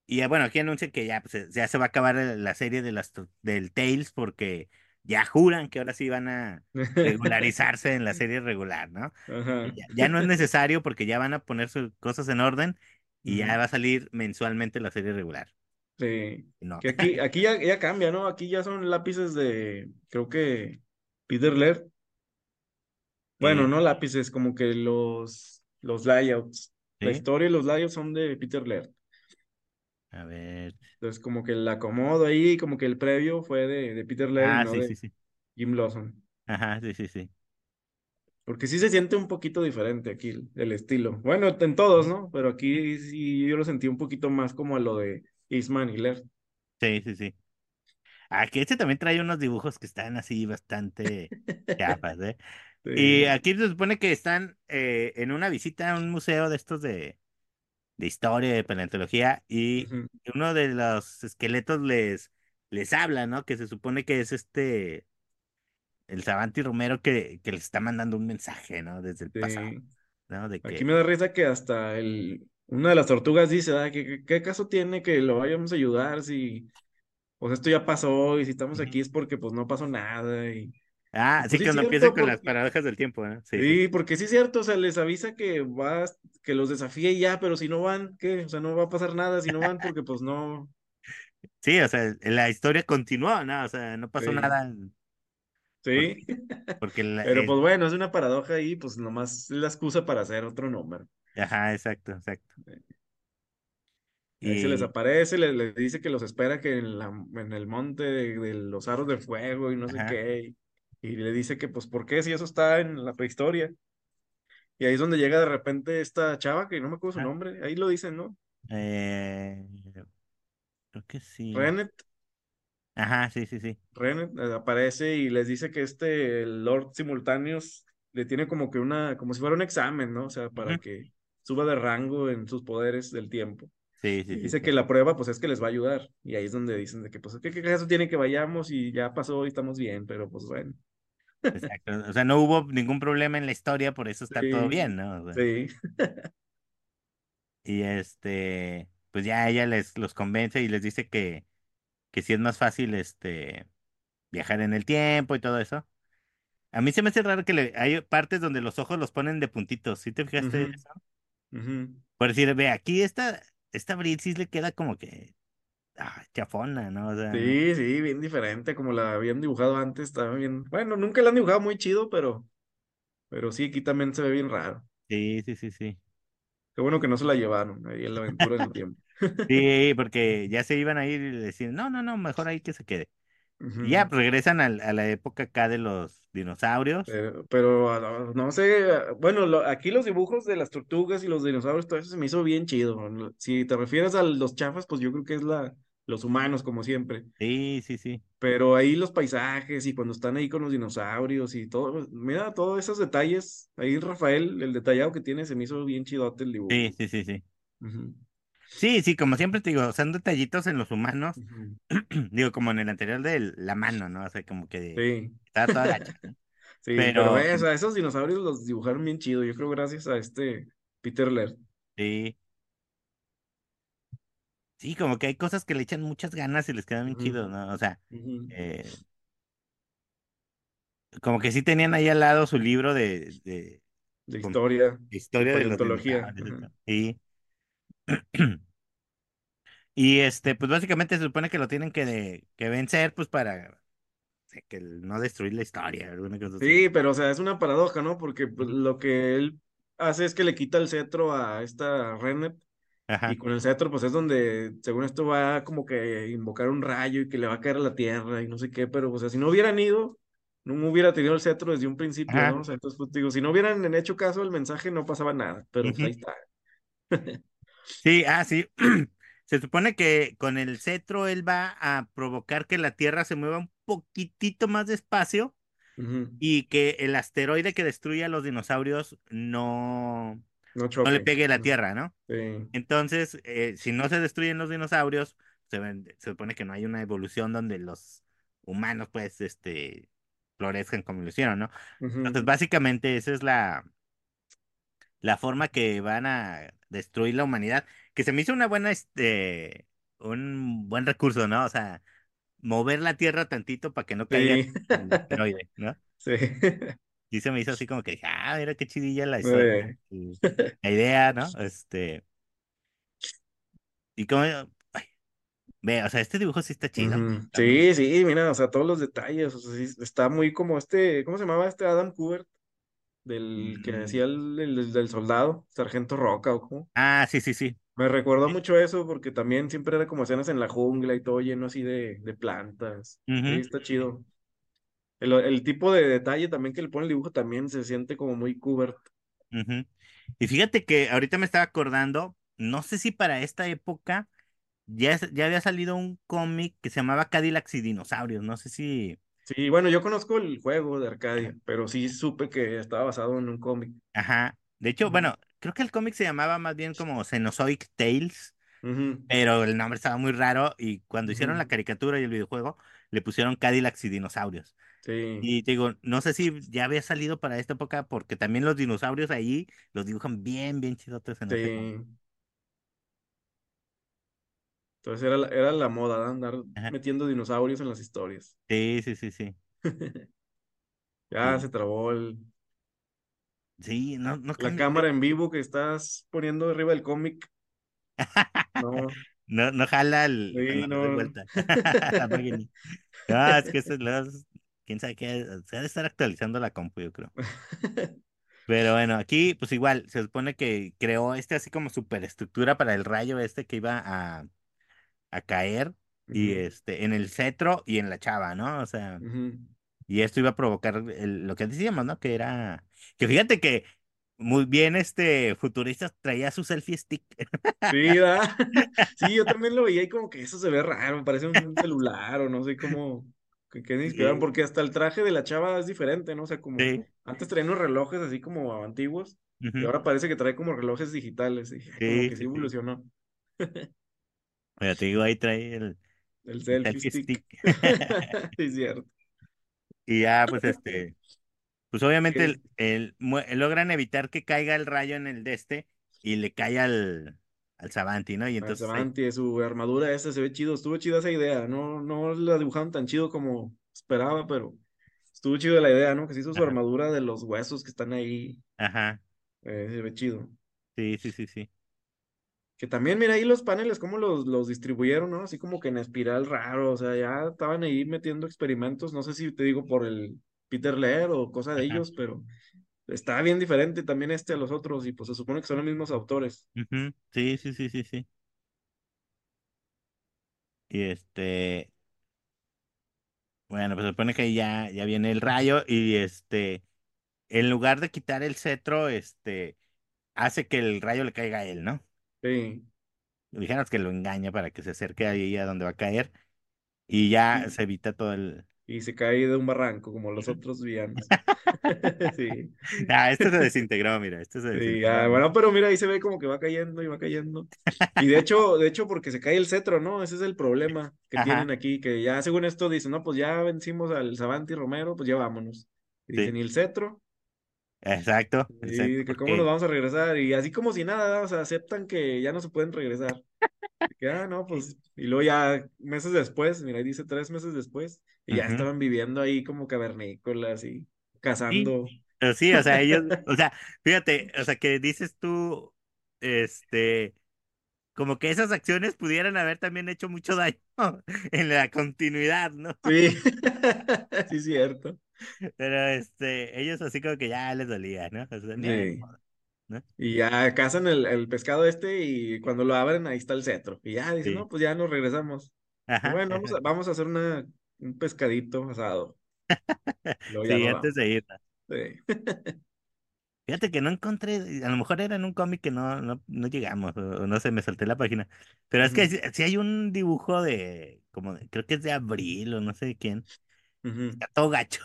y ya, bueno, aquí anuncian que ya, pues, ya se va a acabar la serie de las, del Tales porque ya juran que ahora sí van a regularizarse en la serie regular, ¿no? Ya, ya no es necesario porque ya van a poner sus cosas en orden y ya va a salir mensualmente la serie regular. Sí. No. Que aquí, aquí ya, ya cambia, ¿no? Aquí ya son lápices de, creo que Peter Laird. Eh, Bueno, no lápices, como que los, los layouts. La historia y los layouts son de Peter Laird. A ver. Entonces, como que el acomodo ahí, como que el previo fue de, de Peter Laird y Ah, no sí, de sí, sí. Jim Lawson. Ajá, sí, sí, sí. Porque sí se siente un poquito diferente aquí el, estilo. Bueno, en todos, ¿no? Pero aquí sí yo lo sentí un poquito más como a lo de Eastman y Laird. Sí, sí, sí. Aquí este también trae unos dibujos que están así bastante chapas, ¿eh? Y aquí se supone que están eh, en una visita a un museo de estos de, de historia, de paleontología, y uno de los esqueletos les, les habla, ¿no? Que se supone que es este el Sabanti Romero que, que les está mandando un mensaje, ¿no? Desde el pasado. De Aquí que, me da risa que hasta el, una de las tortugas dice, "Ah, ¿qué, caso tiene que lo vayamos a ayudar si pues esto ya pasó y si estamos aquí es porque pues no pasó nada y Ah, sí, sí cuando empiezan cierto con las paradojas del tiempo, ¿no? Sí, sí, sí, porque sí es cierto, o sea, les avisa que vas, que los desafíe y ya, pero si no van, ¿qué? O sea, no va a pasar nada si no van porque pues no, sí, o sea, la historia continuó, ¿no? O sea, no pasó sí, nada sí, porque, porque la- pero eh, pues bueno, es una paradoja ahí, pues nomás es la excusa para hacer otro número. ajá, exacto, exacto. Ahí se les Y, aparece, les, les dice que los espera que en, la, en el monte de, de los aros de fuego y no sé qué. Y, le dice que, pues, ¿por qué? Si eso está en la prehistoria. Y ahí es donde llega de repente esta chava, que no me acuerdo su ajá, nombre, ahí lo dicen, ¿no? eh, creo que sí. Renet, Ajá, sí, sí, sí. Renet eh, aparece y les dice que este el Lord Simultáneos le tiene como que una, como si fuera un examen, ¿no? O sea, para que suba de rango en sus poderes del tiempo. Sí, sí, dice que la prueba, pues es que les va a ayudar. Y ahí es donde dicen de que, pues, ¿qué, qué caso tiene que vayamos y ya pasó y estamos bien? Pero pues bueno. Exacto. O sea, no hubo ningún problema en la historia, por eso está todo bien, ¿no? O sea, sí. y este, pues ya ella les los convence y les dice que, que sí es más fácil este viajar en el tiempo y todo eso. A mí se me hace raro que le, hay partes donde los ojos los ponen de puntitos. ¿Sí te fijaste eso? Por decir, ve, aquí esta, esta Brit sí le queda como que ah, chafona, ¿no? O sea, no. Sí, sí, bien diferente, como la habían dibujado antes, estaba bien. Bueno, nunca la han dibujado muy chido, pero, pero sí, aquí también se ve bien raro. Sí, sí, sí, sí. Qué bueno que no se la llevaron ahí en la aventura en el tiempo. Sí, porque ya se iban a ir y decían, no, no, no, mejor ahí que se quede. Y ya, pues regresan al- a, la época acá de los dinosaurios. Pero, pero, no sé, bueno, lo- aquí los dibujos de las tortugas y los dinosaurios, todo eso se me hizo bien chido. Si te refieres a los chafas, pues yo creo que es la, los humanos, como siempre. Sí, sí, sí. Pero ahí los paisajes y cuando están ahí con los dinosaurios y todo, mira, todos esos detalles. Ahí Rafael, el detallado que tiene, se me hizo bien chidote el Sí, dibujo. sí, sí, sí. Ujú, Sí, sí, como siempre te digo, son detallitos en los humanos. Digo, como en el anterior de la mano, ¿no? O sea, como que Sí. estaba toda ¿no? Sí, pero Pero esa, esos dinosaurios los dibujaron bien chido, yo creo gracias a este Peter Laird. sí, sí, como que hay cosas que le echan muchas ganas y les quedan bien Ujú, chidos, ¿no? O sea, eh, como que sí tenían ahí al lado su libro de, de, De con historia, de historia de los. Sí. Y este, pues básicamente se supone que lo tienen que, de- que vencer, pues para que no destruir la historia, alguna cosa así. Sí, pero o sea, es una paradoja, ¿no? Porque pues, lo que él hace es que le quita el cetro a esta Rennet y Ajá, con el cetro pues es donde según esto va como que invocar un rayo y que le va a caer a la tierra y no sé qué, pero o sea, si no hubieran ido, no hubiera tenido el cetro desde un principio, ajá. ¿no? O sea, entonces pues digo, si no hubieran hecho caso al mensaje no pasaba nada, pero pues ahí está. Sí, ah, sí. Se supone que con el cetro él va a provocar que la Tierra se mueva un poquitito más despacio y que el asteroide que destruye a los dinosaurios no, No no le pegue la Tierra, ¿no? Sí. Entonces, eh, si no se destruyen los dinosaurios, se, ven- se supone que no hay una evolución donde los humanos, pues, este, florezcan como lo hicieron, ¿no? Entonces, básicamente, esa es la, la forma que van a destruir la humanidad, que se me hizo una buena, este, un buen recurso, ¿no? O sea, mover la Tierra tantito para que no caiga Sí. el asteroide, ¿no? Sí. Y se me hizo así como que, ah, mira qué chidilla la historia, la idea, ¿no? Este, y como, ay, ve, o sea, este dibujo sí está chido, Sí, sí, mira, o sea, todos los detalles, o sea, sí, está muy como este, ¿cómo se llamaba este Adam Kubert? Del que decía el, el- del soldado, Sargento Roca, o cómo. Ah, sí, sí, sí. Me recordó Sí. mucho eso porque también siempre era como escenas en la jungla y todo lleno así de, de plantas. Sí, Ujú, está chido. El, el tipo de detalle también que le pone el dibujo también se siente como muy Kubert. ujú. Y fíjate que ahorita me estaba acordando, no sé si para esta época ya, ya había salido un cómic que se llamaba Cadillacs y Dinosaurios, no sé si, Sí, bueno, yo conozco el juego de Arcadia, pero sí supe que estaba basado en un cómic. ajá. De hecho, bueno, creo que el cómic se llamaba más bien como Cenozoic Tales, pero el nombre estaba muy raro y cuando hicieron la caricatura y el videojuego le pusieron Cadillacs y Dinosaurios. Sí, Y te digo, no sé si ya había salido para esta época porque también los dinosaurios ahí los dibujan bien, bien chidotes en sí. Entonces era, la- era la moda, ¿no? Andar Ajá. metiendo dinosaurios en las historias. Sí, sí, sí, sí. Ya se trabó el, sí, no, no la cámara en vivo que estás poniendo arriba del cómic. No, No, no jala el, sí, no. vuelta. La máquina. No, es que los- quién sabe qué, se ha de estar actualizando la compu, yo creo. Pero bueno, aquí pues igual, se supone que creó este así como superestructura para el rayo este que iba a, a caer y Ujú, este en el cetro y en la chava, ¿no? O sea, ujú. y esto iba a provocar el- lo que decíamos, ¿no? Que era, que fíjate que muy bien este futurista traía su selfie stick. Sí, ¿verdad? Sí, yo también lo veía y como que eso se ve raro, parece un celular o no sé cómo, que, que se inspiraron, Sí, porque hasta el traje de la chava es diferente, ¿no? O sea, como sí, antes traía unos relojes así como antiguos y ahora parece que trae como relojes digitales, y "Ay, como sí, que sí sí, sí. evolucionó Pero te digo, ahí trae el, el el selfie stick. stick. Sí, es cierto. Y ya, pues este, pues obviamente el, logran evitar que caiga el rayo en el de este y le cae al, al Savanti, ¿no? Y Al entonces ahí, Savanti, su armadura esa se ve chido, estuvo chida esa idea, no, no la dibujaron tan chido como esperaba, pero estuvo chido la idea, ¿no? Que se hizo su ajá, armadura de los huesos que están ahí, ajá, eh, se ve chido. sí, sí, sí, sí, Que también, mira ahí los paneles, cómo los, los distribuyeron, ¿no? Así como que en espiral raro, o sea, ya estaban ahí metiendo experimentos, no sé si te digo por el Peter Laird o cosa de ajá, ellos, pero está bien diferente también este a los otros y pues se supone que son los mismos autores. sí, sí, sí, sí, sí. Y este, Bueno, pues se supone que ya, ya viene el rayo y este, en lugar de quitar el cetro, este, hace que el rayo le caiga a él, ¿no? Sí. Dijéramos que lo engaña para que se acerque ahí a donde va a caer y ya se evita todo el... y se cae de un barranco como los otros villanos. Sí. Ah, este se desintegró, mira, este se Sí, desintegró. ah, bueno, pero mira, ahí se ve como que va cayendo y va cayendo. Y de hecho, de hecho, porque se cae el cetro, ¿no? Ese es el problema que Ajá, tienen aquí, que ya según esto dicen, no, pues ya vencimos al Sabanti Romero, pues ya vámonos. Y sí, dicen, ¿y el cetro? Exacto, exacto, Y que cómo nos vamos a regresar. Y así como si nada, o sea, aceptan que ya no se pueden regresar. Y que, ah, no, pues, y luego ya meses después, mira, ahí dice tres meses después, y ya estaban viviendo ahí como cavernícolas y Sí, cazando. sí, o sea, ellos, o sea, fíjate, o sea, que dices tú, este, como que esas acciones pudieran haber también hecho mucho daño en la continuidad, ¿no? Sí, sí, cierto. Pero este, ellos así como que ya les dolía, ¿no? O sea, Sí. ¿no? Y ya cazan el, el pescado este y cuando lo abren ahí está el cetro. Y ya dicen, Sí. no, pues ya nos regresamos. Ajá. bueno, vamos a, vamos a hacer una, un pescadito asado. Sí, antes de ir. Sí. Fíjate que no encontré, a lo mejor era en un cómic que no, no, no llegamos, o, no sé, me salté la página. Pero es que sí, sí hay un dibujo de, como, de- creo que es de Abril o no sé de quién. Está todo gacho,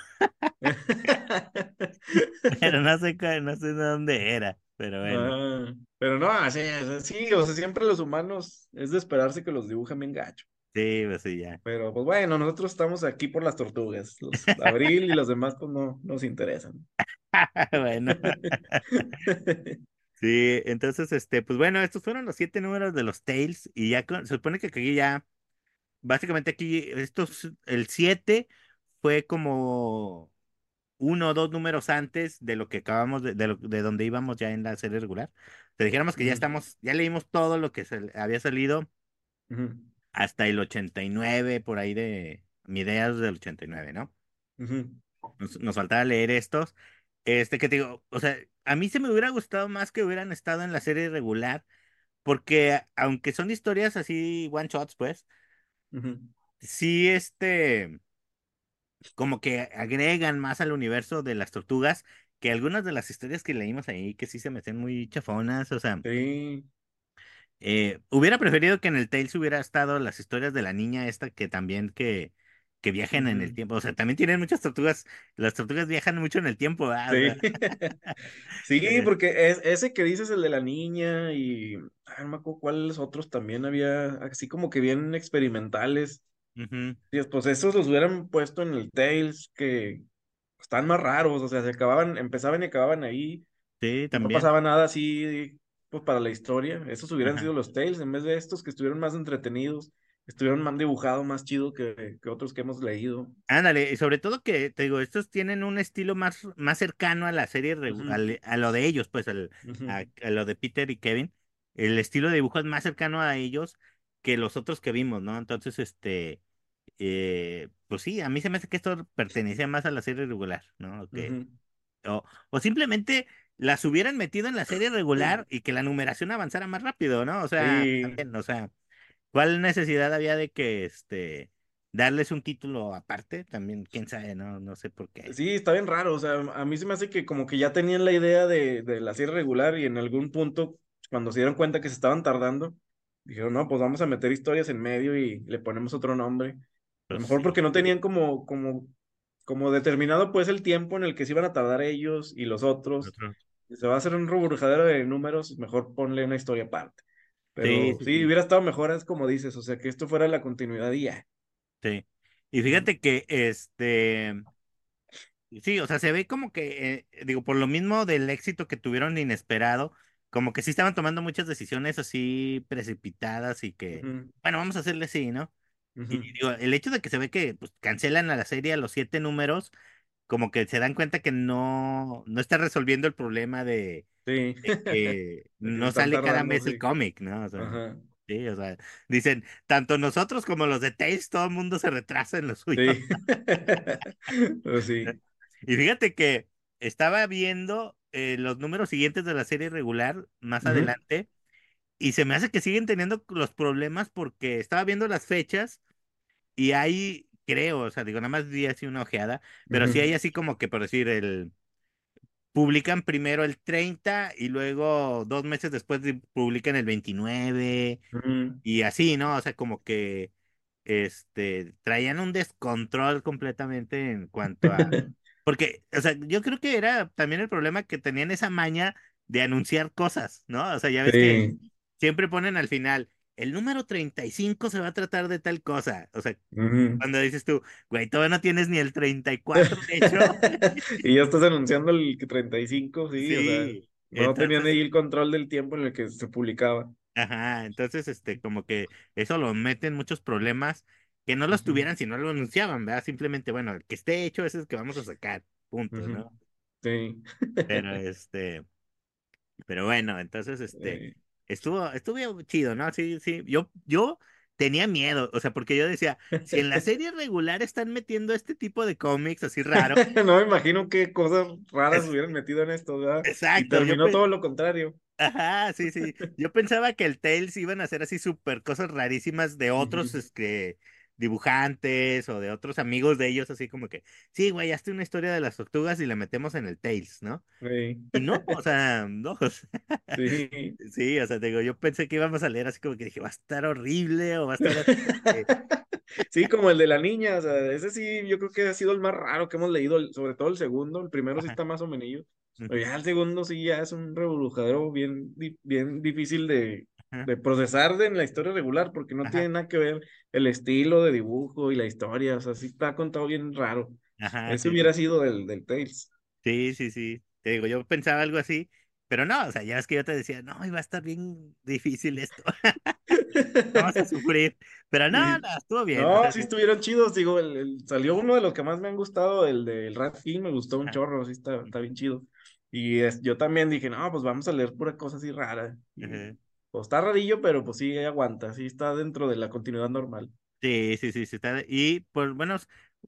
pero no sé, no sé de dónde era. Pero bueno, Ah, pero no, así, es, sí, o sea, siempre los humanos es de esperarse que los dibujen bien gacho. sí, pues sí, ya. Pero pues bueno, nosotros estamos aquí por las tortugas. Los Abril y los demás pues no nos interesan. Bueno, sí, entonces, este, pues bueno, estos fueron los siete números de los Tales y ya con- se supone que aquí ya, básicamente aquí, estos, el siete fue como uno o dos números antes de lo que acabamos de, de, lo- de donde íbamos ya en la serie regular. Te dijéramos que ya estamos, ya leímos todo lo que se, había salido ujú, hasta el 89 por ahí de mi idea es del 89, ¿no? ujú, Nos, nos faltaba leer estos. Este que te digo, o sea, a mí se me hubiera gustado más que hubieran estado en la serie regular, porque aunque son historias así one shots, pues, sí, este, como que agregan más al universo de las tortugas que algunas de las historias que leímos ahí, que sí se me hacen muy chafonas, o sea, Sí. eh, hubiera preferido que en el Tales hubiera estado las historias de la niña esta que también que, que viajen en el tiempo, o sea, también tienen muchas tortugas, las tortugas viajan mucho en el tiempo. O Sí. Sí, eh, porque es, ese que dices, el de la niña y ah, no me acuerdo cuáles otros también había, así como que bien experimentales. Ujú. Y pues esos los hubieran puesto en el Tales, que están más raros, o sea, se acababan, empezaban y acababan ahí, Sí, y no también. pasaba nada así, pues para la historia. Esos hubieran Ajá. sido los Tales, en vez de estos que estuvieron más entretenidos, estuvieron más dibujados, más chido que, que otros que hemos leído. Ándale, y sobre todo que, te digo, estos tienen un estilo más, más cercano a la serie, al- a, lo de ellos, pues, al- a, a lo de Peter y Kevin. El estilo de dibujo es más cercano a ellos que los otros que vimos, ¿no? Entonces, este, eh, pues sí, a mí se me hace que esto pertenecía más a la serie regular, ¿no? Que, o, o simplemente las hubieran metido en la serie regular y que la numeración avanzara más rápido, ¿no? O sea, Sí, también, o sea. ¿Cuál necesidad había de que este darles un título aparte? También, quién sabe, no, no sé por qué. Sí, está bien raro, o sea, a mí se me hace que como que ya tenían la idea de, de la serie regular y en algún punto, cuando se dieron cuenta que se estaban tardando, dijeron, no, pues vamos a meter historias en medio y le ponemos otro nombre. A lo Pues mejor porque no tenían como, como, como determinado pues el tiempo en el que se iban a tardar ellos y los otros. Si se va a hacer un rubrujadero de números, mejor ponle una historia aparte. Pero sí, sí, sí, hubiera estado mejor, es como dices, o sea, que esto fuera la continuidad y ya. sí. Y fíjate que este, sí, o sea, se ve como que, eh, digo, por lo mismo del éxito que tuvieron inesperado, como que sí estaban tomando muchas decisiones así precipitadas y que, bueno, vamos a hacerle así, ¿no? Y digo, el hecho de que se ve que pues, cancelan a la serie a los siete números, como que se dan cuenta que no, no está resolviendo el problema de Sí, de que no sale cada mes el cómic, ¿no? O sea, Ajá, sí, o sea, dicen, tanto nosotros como los de Tales, todo el mundo se retrasa en lo suyo. sí. Pues sí. Y fíjate que estaba viendo eh, los números siguientes de la serie regular más adelante y se me hace que siguen teniendo los problemas porque estaba viendo las fechas y hay creo, o sea, digo, nada más di así una ojeada, pero sí hay así como que por decir el publican primero el 30 y luego dos meses después publican el 29 ujú. y así, ¿no? O sea, como que este traían un descontrol completamente en cuanto a porque, o sea, yo creo que era también el problema que tenían esa maña de anunciar cosas, ¿no? O sea, ya ves que siempre ponen al final, el número 35 se va a tratar de tal cosa. O sea, cuando dices tú, güey, todavía no tienes ni el 34 de hecho. Y ya estás anunciando el que 35, sí, o sea, Sí, no tenían entonces, ahí el control del tiempo en el que se publicaba. ajá, entonces, este, como que eso lo mete en muchos problemas que no los tuvieran si no lo anunciaban, ¿verdad? Simplemente, bueno, el que esté hecho ese es el que vamos a sacar, punto. ¿no? Sí. Pero, este, Pero bueno, entonces, este, Eh, estuvo, estuvo chido, ¿no? Sí, sí, yo, yo tenía miedo, o sea, porque yo decía, si en la serie regular están metiendo este tipo de cómics así raro, No me imagino qué cosas raras es, hubieran metido en esto, ¿verdad? Y exacto, yo, terminó todo lo contrario. ajá, sí, sí, yo pensaba que el Tales iban a hacer así súper cosas rarísimas de otros, Ujú. este, dibujantes o de otros amigos de ellos, así como que, sí, güey, hazte una historia de las tortugas y la metemos en el Tales, ¿no? Sí. Y no, o sea, no, Sí. Sí, o sea, digo, yo pensé que íbamos a leer así como que dije, va a estar horrible o va a estar Sí, como el de la niña, o sea, ese sí, yo creo que ha sido el más raro que hemos leído, sobre todo el segundo, el primero sí está más o menos, pero ya el segundo sí ya es un revolujadero bien, bien difícil de, de procesar de, en la historia regular, porque no ajá, tiene nada que ver el estilo de dibujo y la historia, o sea, sí está contado bien raro. ajá, Ese sí, hubiera sido del, del Tales. sí, sí, sí, te digo, yo pensaba algo así, pero no, o sea, ya es que yo te decía, no, iba a estar bien difícil esto, vamos a sufrir, pero no, Sí. no, estuvo bien, o No, sea, sí estuvieron chidos, digo, el, el- salió uno de los que más me han gustado, el del Rat King, me gustó un chorro, sí está, está bien chido. Y es, yo también dije, no, pues vamos a leer pura cosa así rara. Y ajá. Pues está rarillo, pero pues sí aguanta, sí está dentro de la continuidad normal. Sí, sí, sí, sí, está, y pues bueno,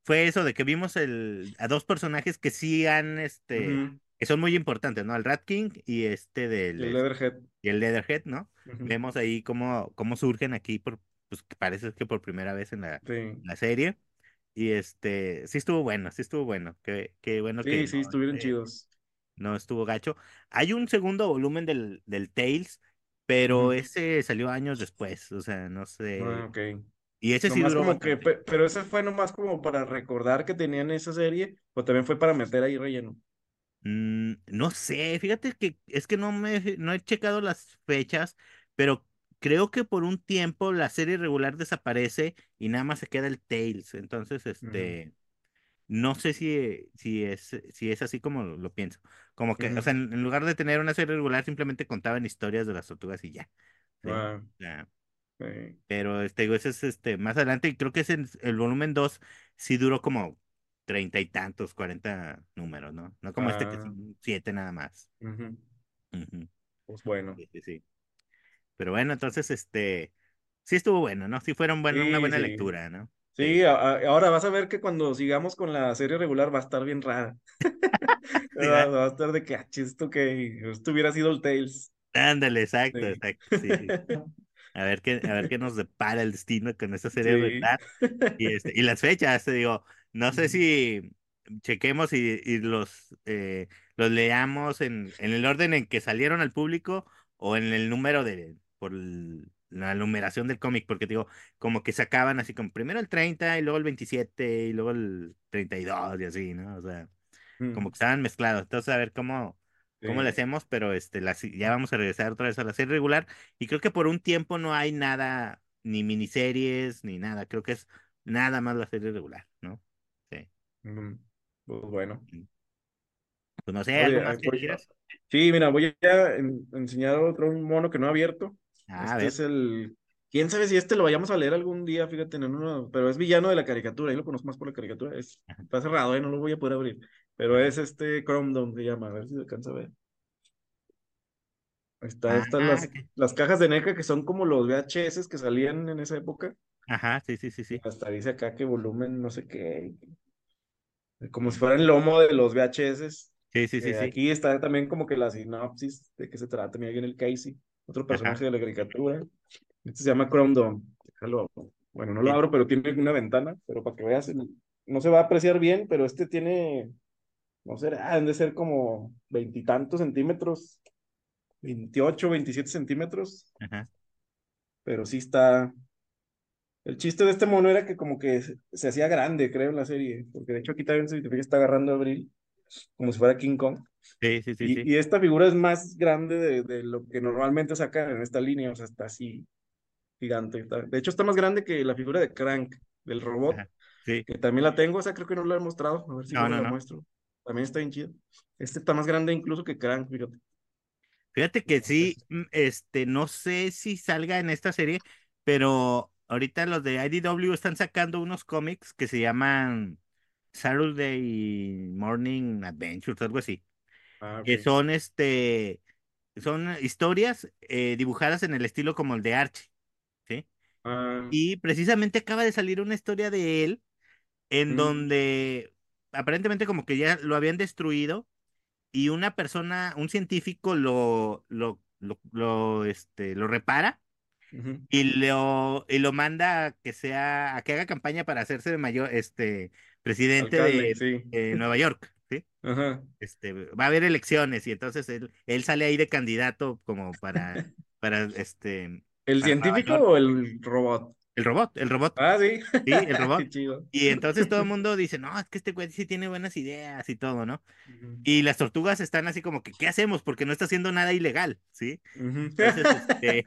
fue eso de que vimos el, a dos personajes que sí han, este, que son muy importantes, ¿no? El Rat King y este del, el Leatherhead. y el Leatherhead, ¿no? Vemos ahí cómo, cómo surgen aquí, por, pues parece que por primera vez en la, Sí, la serie. Y este, sí estuvo bueno, sí estuvo bueno. Qué, qué bueno que sí, no, sí, estuvieron este, chidos. no estuvo gacho. Hay un segundo volumen del, del Tales, pero ese salió años después, o sea, no Ah, sé. ok. Y ese sí duró como que, pero ese fue nomás como para recordar que tenían esa serie, o también fue para meter ahí relleno. Mm, no sé, fíjate que es que no me no he checado las fechas, pero creo que por un tiempo la serie regular desaparece y nada más se queda el Tales. Entonces, este, no sé si, si es, si es así como lo, lo pienso. Como que, o sea, en, en lugar de tener una serie regular, simplemente contaban historias de las tortugas y ya. ¿sí? O sea, sí. pero este, ese es este, más adelante, y creo que es el, el volumen 2 sí duró como treinta y tantos, cuarenta números, ¿no? No como este que Ah, son siete nada más. Ujú, Pues bueno. Sí, sí, sí. Pero bueno, entonces, este, sí estuvo bueno, ¿no? Sí fueron bueno, una buena sí. lectura, ¿no? Sí, Sí. a- a- ahora vas a ver que cuando sigamos con la serie regular va a estar bien rara. Sí, Va, a estar de que, ah, esto que esto hubiera sido el Tales. Ándale, exacto, Sí. exacto, sí, sí. A ver qué, a ver qué nos depara el destino con esta serie regular. Y, este, y las fechas, te digo, no sé si chequemos y, y los, eh, los leamos en, en el orden en que salieron al público o en el número de, por el- la numeración del cómic, porque digo, como que sacaban así como primero el 30 y luego el 27 y luego el 32 y así, ¿no? O sea, como Mm, que estaban mezclados. Entonces, a ver cómo, cómo le Sí. hacemos, pero este, la, ya vamos a regresar otra vez a la serie regular. Y creo que por un tiempo no hay nada, ni miniseries, ni nada. Creo que es nada más la serie regular, ¿no? Sí. Mm, Pues bueno. Pues no sé, ¿algo Oye, más ahí que voy- quieras? Sí, mira, voy a en- enseñar otro mono que no he abierto. Ah, Este es el. Quién sabe si este lo vayamos a leer algún día, fíjate, en uno, pero es villano de la caricatura, yo lo conozco más por la caricatura, es, está cerrado, ¿eh? No lo voy a poder abrir, pero es este Chrome Dome, se llama, a ver si se alcanza a ver. Ahí Está, están Ah, las, ok. las cajas de NECA que son como los VHS que salían en esa época, Ajá, sí, sí, sí, sí. hasta dice acá que volumen no sé qué, como si fuera el lomo de los VHS. Sí, sí, sí, Eh, sí. aquí está también como que la sinopsis de qué se trata. Mira, viene el Casey, otro Ajá. personaje de la caricatura. Este se llama Chrome Dome. Déjalo. Bueno, no lo abro, pero tiene una ventana, pero para que veas, no se va a apreciar bien, pero este tiene, no sé, ah, han de ser como veintitantos centímetros, 28, 27 centímetros, Ajá. pero sí está. El chiste de este mono era que como que se, se hacía grande, creo, en la serie, porque de hecho aquí también se está agarrando a Abril, como si fuera King Kong. Sí, sí, sí, sí. Y, esta figura es más grande de, de lo que normalmente sacan en esta línea, o sea, está así gigante. está- De hecho, está más grande que la figura de Crank, del robot, Ajá. Sí. que también la tengo, o sea, creo que no la he mostrado, a ver si No, luego no, la no. muestro. También está bien chido. Este está más grande incluso que Crank, fíjate. Fíjate que sí, Entonces, mm, este, no sé si salga en esta serie, pero ahorita los de IDW están sacando unos cómics que se llaman Saturday Morning Adventures, algo así, ah, que son este, son historias eh, dibujadas en el estilo como el de Archie, ¿sí? Ah, Y precisamente acaba de salir una historia de él en mm, donde aparentemente como que ya lo habían destruido y una persona, un científico lo, lo, lo, lo, este, lo repara ujú. y lo, y lo manda a que sea, a que haga campaña para hacerse de mayor, este, presidente Alcalde, de, sí. de Nueva York, ¿sí? Ajá. Este, va a haber elecciones y entonces él, él sale ahí de candidato como para, para, este, ¿El científico o el robot? El robot, el robot. Ah, sí. Sí, el robot. Chido. Y entonces todo el mundo dice, no, es que este güey sí tiene buenas ideas y todo, ¿no? Y las tortugas están así como que, ¿qué hacemos? Porque no está haciendo nada ilegal, ¿sí? Entonces, este,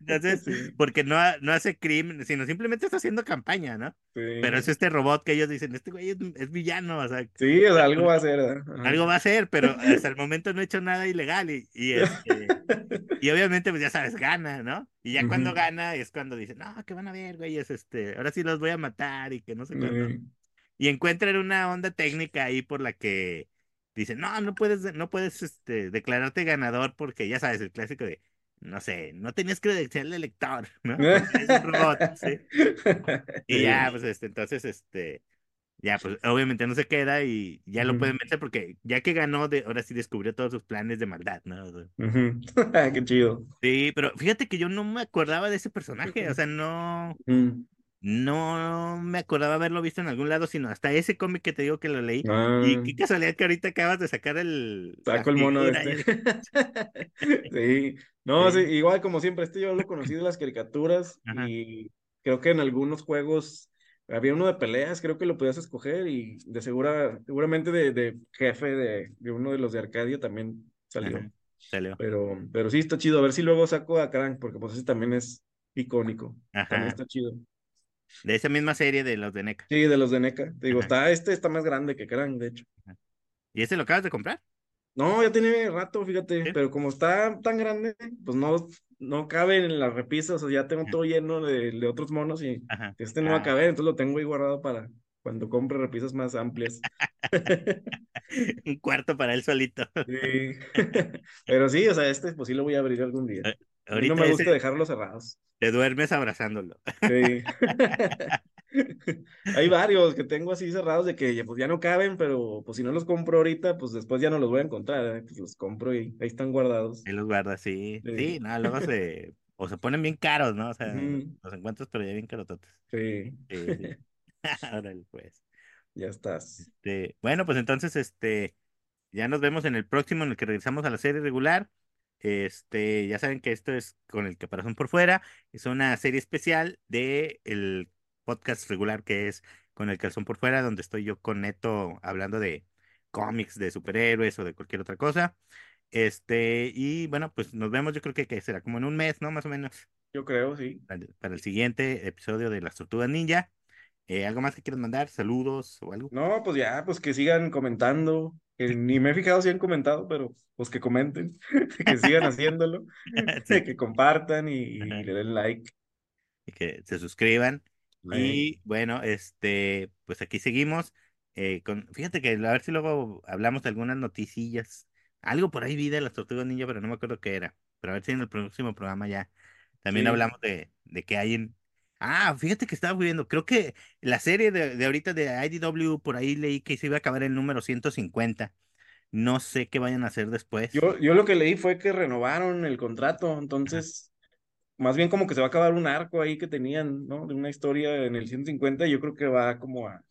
entonces, Sí, porque no, no hace crimen, sino simplemente está haciendo campaña, ¿no? Pero es sí. este robot que ellos dicen, este güey es, es villano, o sea, Sí, o sea, algo va a ser, ¿verdad? Ajá. algo va a hacer, pero hasta el momento no ha hecho nada ilegal y, y este, y obviamente, pues ya sabes, gana, ¿no? Y ya cuando gana es cuando dicen, no, que van a ver, güey, es este, ahora sí los voy a matar y que no sé cuánto. Y encuentran una onda técnica ahí por la que dicen, no, no puedes, no puedes este, declararte ganador porque ya sabes, el clásico de, no sé, no tenías credencial de lector, ¿no? Porque eres un robot, ¿sí? Y ya, pues, este, entonces, este, ya, pues, obviamente no se queda y ya lo pueden vencer porque ya que ganó, de, ahora sí descubrió todos sus planes de maldad, ¿no? Qué chido. Sí, pero fíjate que yo no me acordaba de ese personaje, o sea, no, Mm. no me acordaba haberlo visto en algún lado, sino hasta ese cómic que te digo que lo leí. Y Ah, qué casualidad que ahorita acabas de sacar el, saco el mono figura. este. Sí. No, sí, sí, igual como siempre, este yo lo conocí de las caricaturas ajá, y creo que en algunos juegos había uno de peleas, creo que lo podías escoger y de segura, seguramente de, de jefe de, de uno de los de Arcadia también salió. ajá, salió. Pero, pero sí está chido. A ver si luego saco a Crank, porque pues ese también es icónico. También Ajá. está chido. De esa misma serie de los de NECA. Sí, de los de NECA. Te digo, Ajá, está, este está más grande que Crank, de hecho. ¿Y ese lo acabas de comprar? No, ya tiene rato, fíjate, Sí. pero como está tan grande, pues no, no cabe en las repisas, o sea, ya tengo todo lleno de, de otros monos y ajá. este no va a Ah, caber, entonces lo tengo ahí guardado para cuando compre repisas más amplias. un cuarto para él solito. Sí. Pero sí, o sea, este pues sí lo voy a abrir algún día. A- A mí no me gusta dejarlos cerrados. te duermes abrazándolo. Sí. Hay varios que tengo así cerrados de que ya, pues ya no caben, pero pues si no los compro ahorita, pues después ya no los voy a encontrar, ¿eh? Pues los compro y ahí están guardados. Ahí los guardas, sí. Sí. Sí, no, luego se, o se ponen bien caros, ¿no? O sea, los encuentras pero ya bien carototes. Sí. Sí, sí. Órale, pues. Ya estás. Este, bueno, pues entonces, este, ya nos vemos en el próximo en el que regresamos a la serie regular. Este, ya saben que esto es con el caparazón por fuera. Es una serie especial de el podcast regular que es con el calzón por fuera, donde estoy yo con Neto hablando de cómics, de superhéroes o de cualquier otra cosa. Este, y bueno, pues nos vemos, yo creo que, que será como en un mes, ¿no? Más o menos, Yo creo, sí. para el, para el siguiente episodio de Las Tortugas Ninja. Eh, ¿algo más que quieras mandar? ¿Saludos o algo? No, pues ya, pues que sigan comentando. Que ni me he fijado si han comentado, pero pues que comenten, que sigan haciéndolo, Sí. que compartan y, le den like. y que se suscriban. Y bueno, este, pues aquí seguimos. eh, con, fíjate que a ver si luego hablamos de algunas noticillas. Algo por ahí vi de las tortugas ninja, pero no me acuerdo qué era. Pero a ver si en el próximo programa ya también Sí. hablamos de, de qué hay en. Ah, fíjate que estaba viendo, creo que la serie de, de ahorita de IDW, por ahí leí que se iba a acabar el número 150. No sé qué vayan a hacer después. Yo, yo lo que leí fue que renovaron el contrato, entonces más bien como que se va a acabar un arco ahí que tenían, ¿no? De una historia en el 150, yo creo que va como a,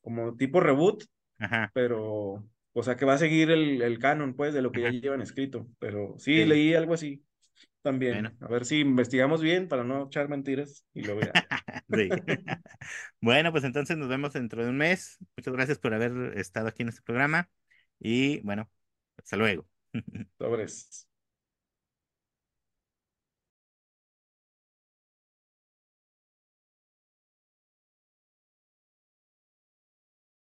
como tipo reboot, Ajá, pero, o sea, que va a seguir el, el canon, pues, de lo que ya llevan escrito, pero sí, sí, leí algo así bueno, también, a ver si investigamos bien para no echar mentiras y luego ya, sí. Bueno, pues entonces nos vemos dentro de un mes. Muchas gracias por haber estado aquí en este programa y bueno, hasta luego. sobres.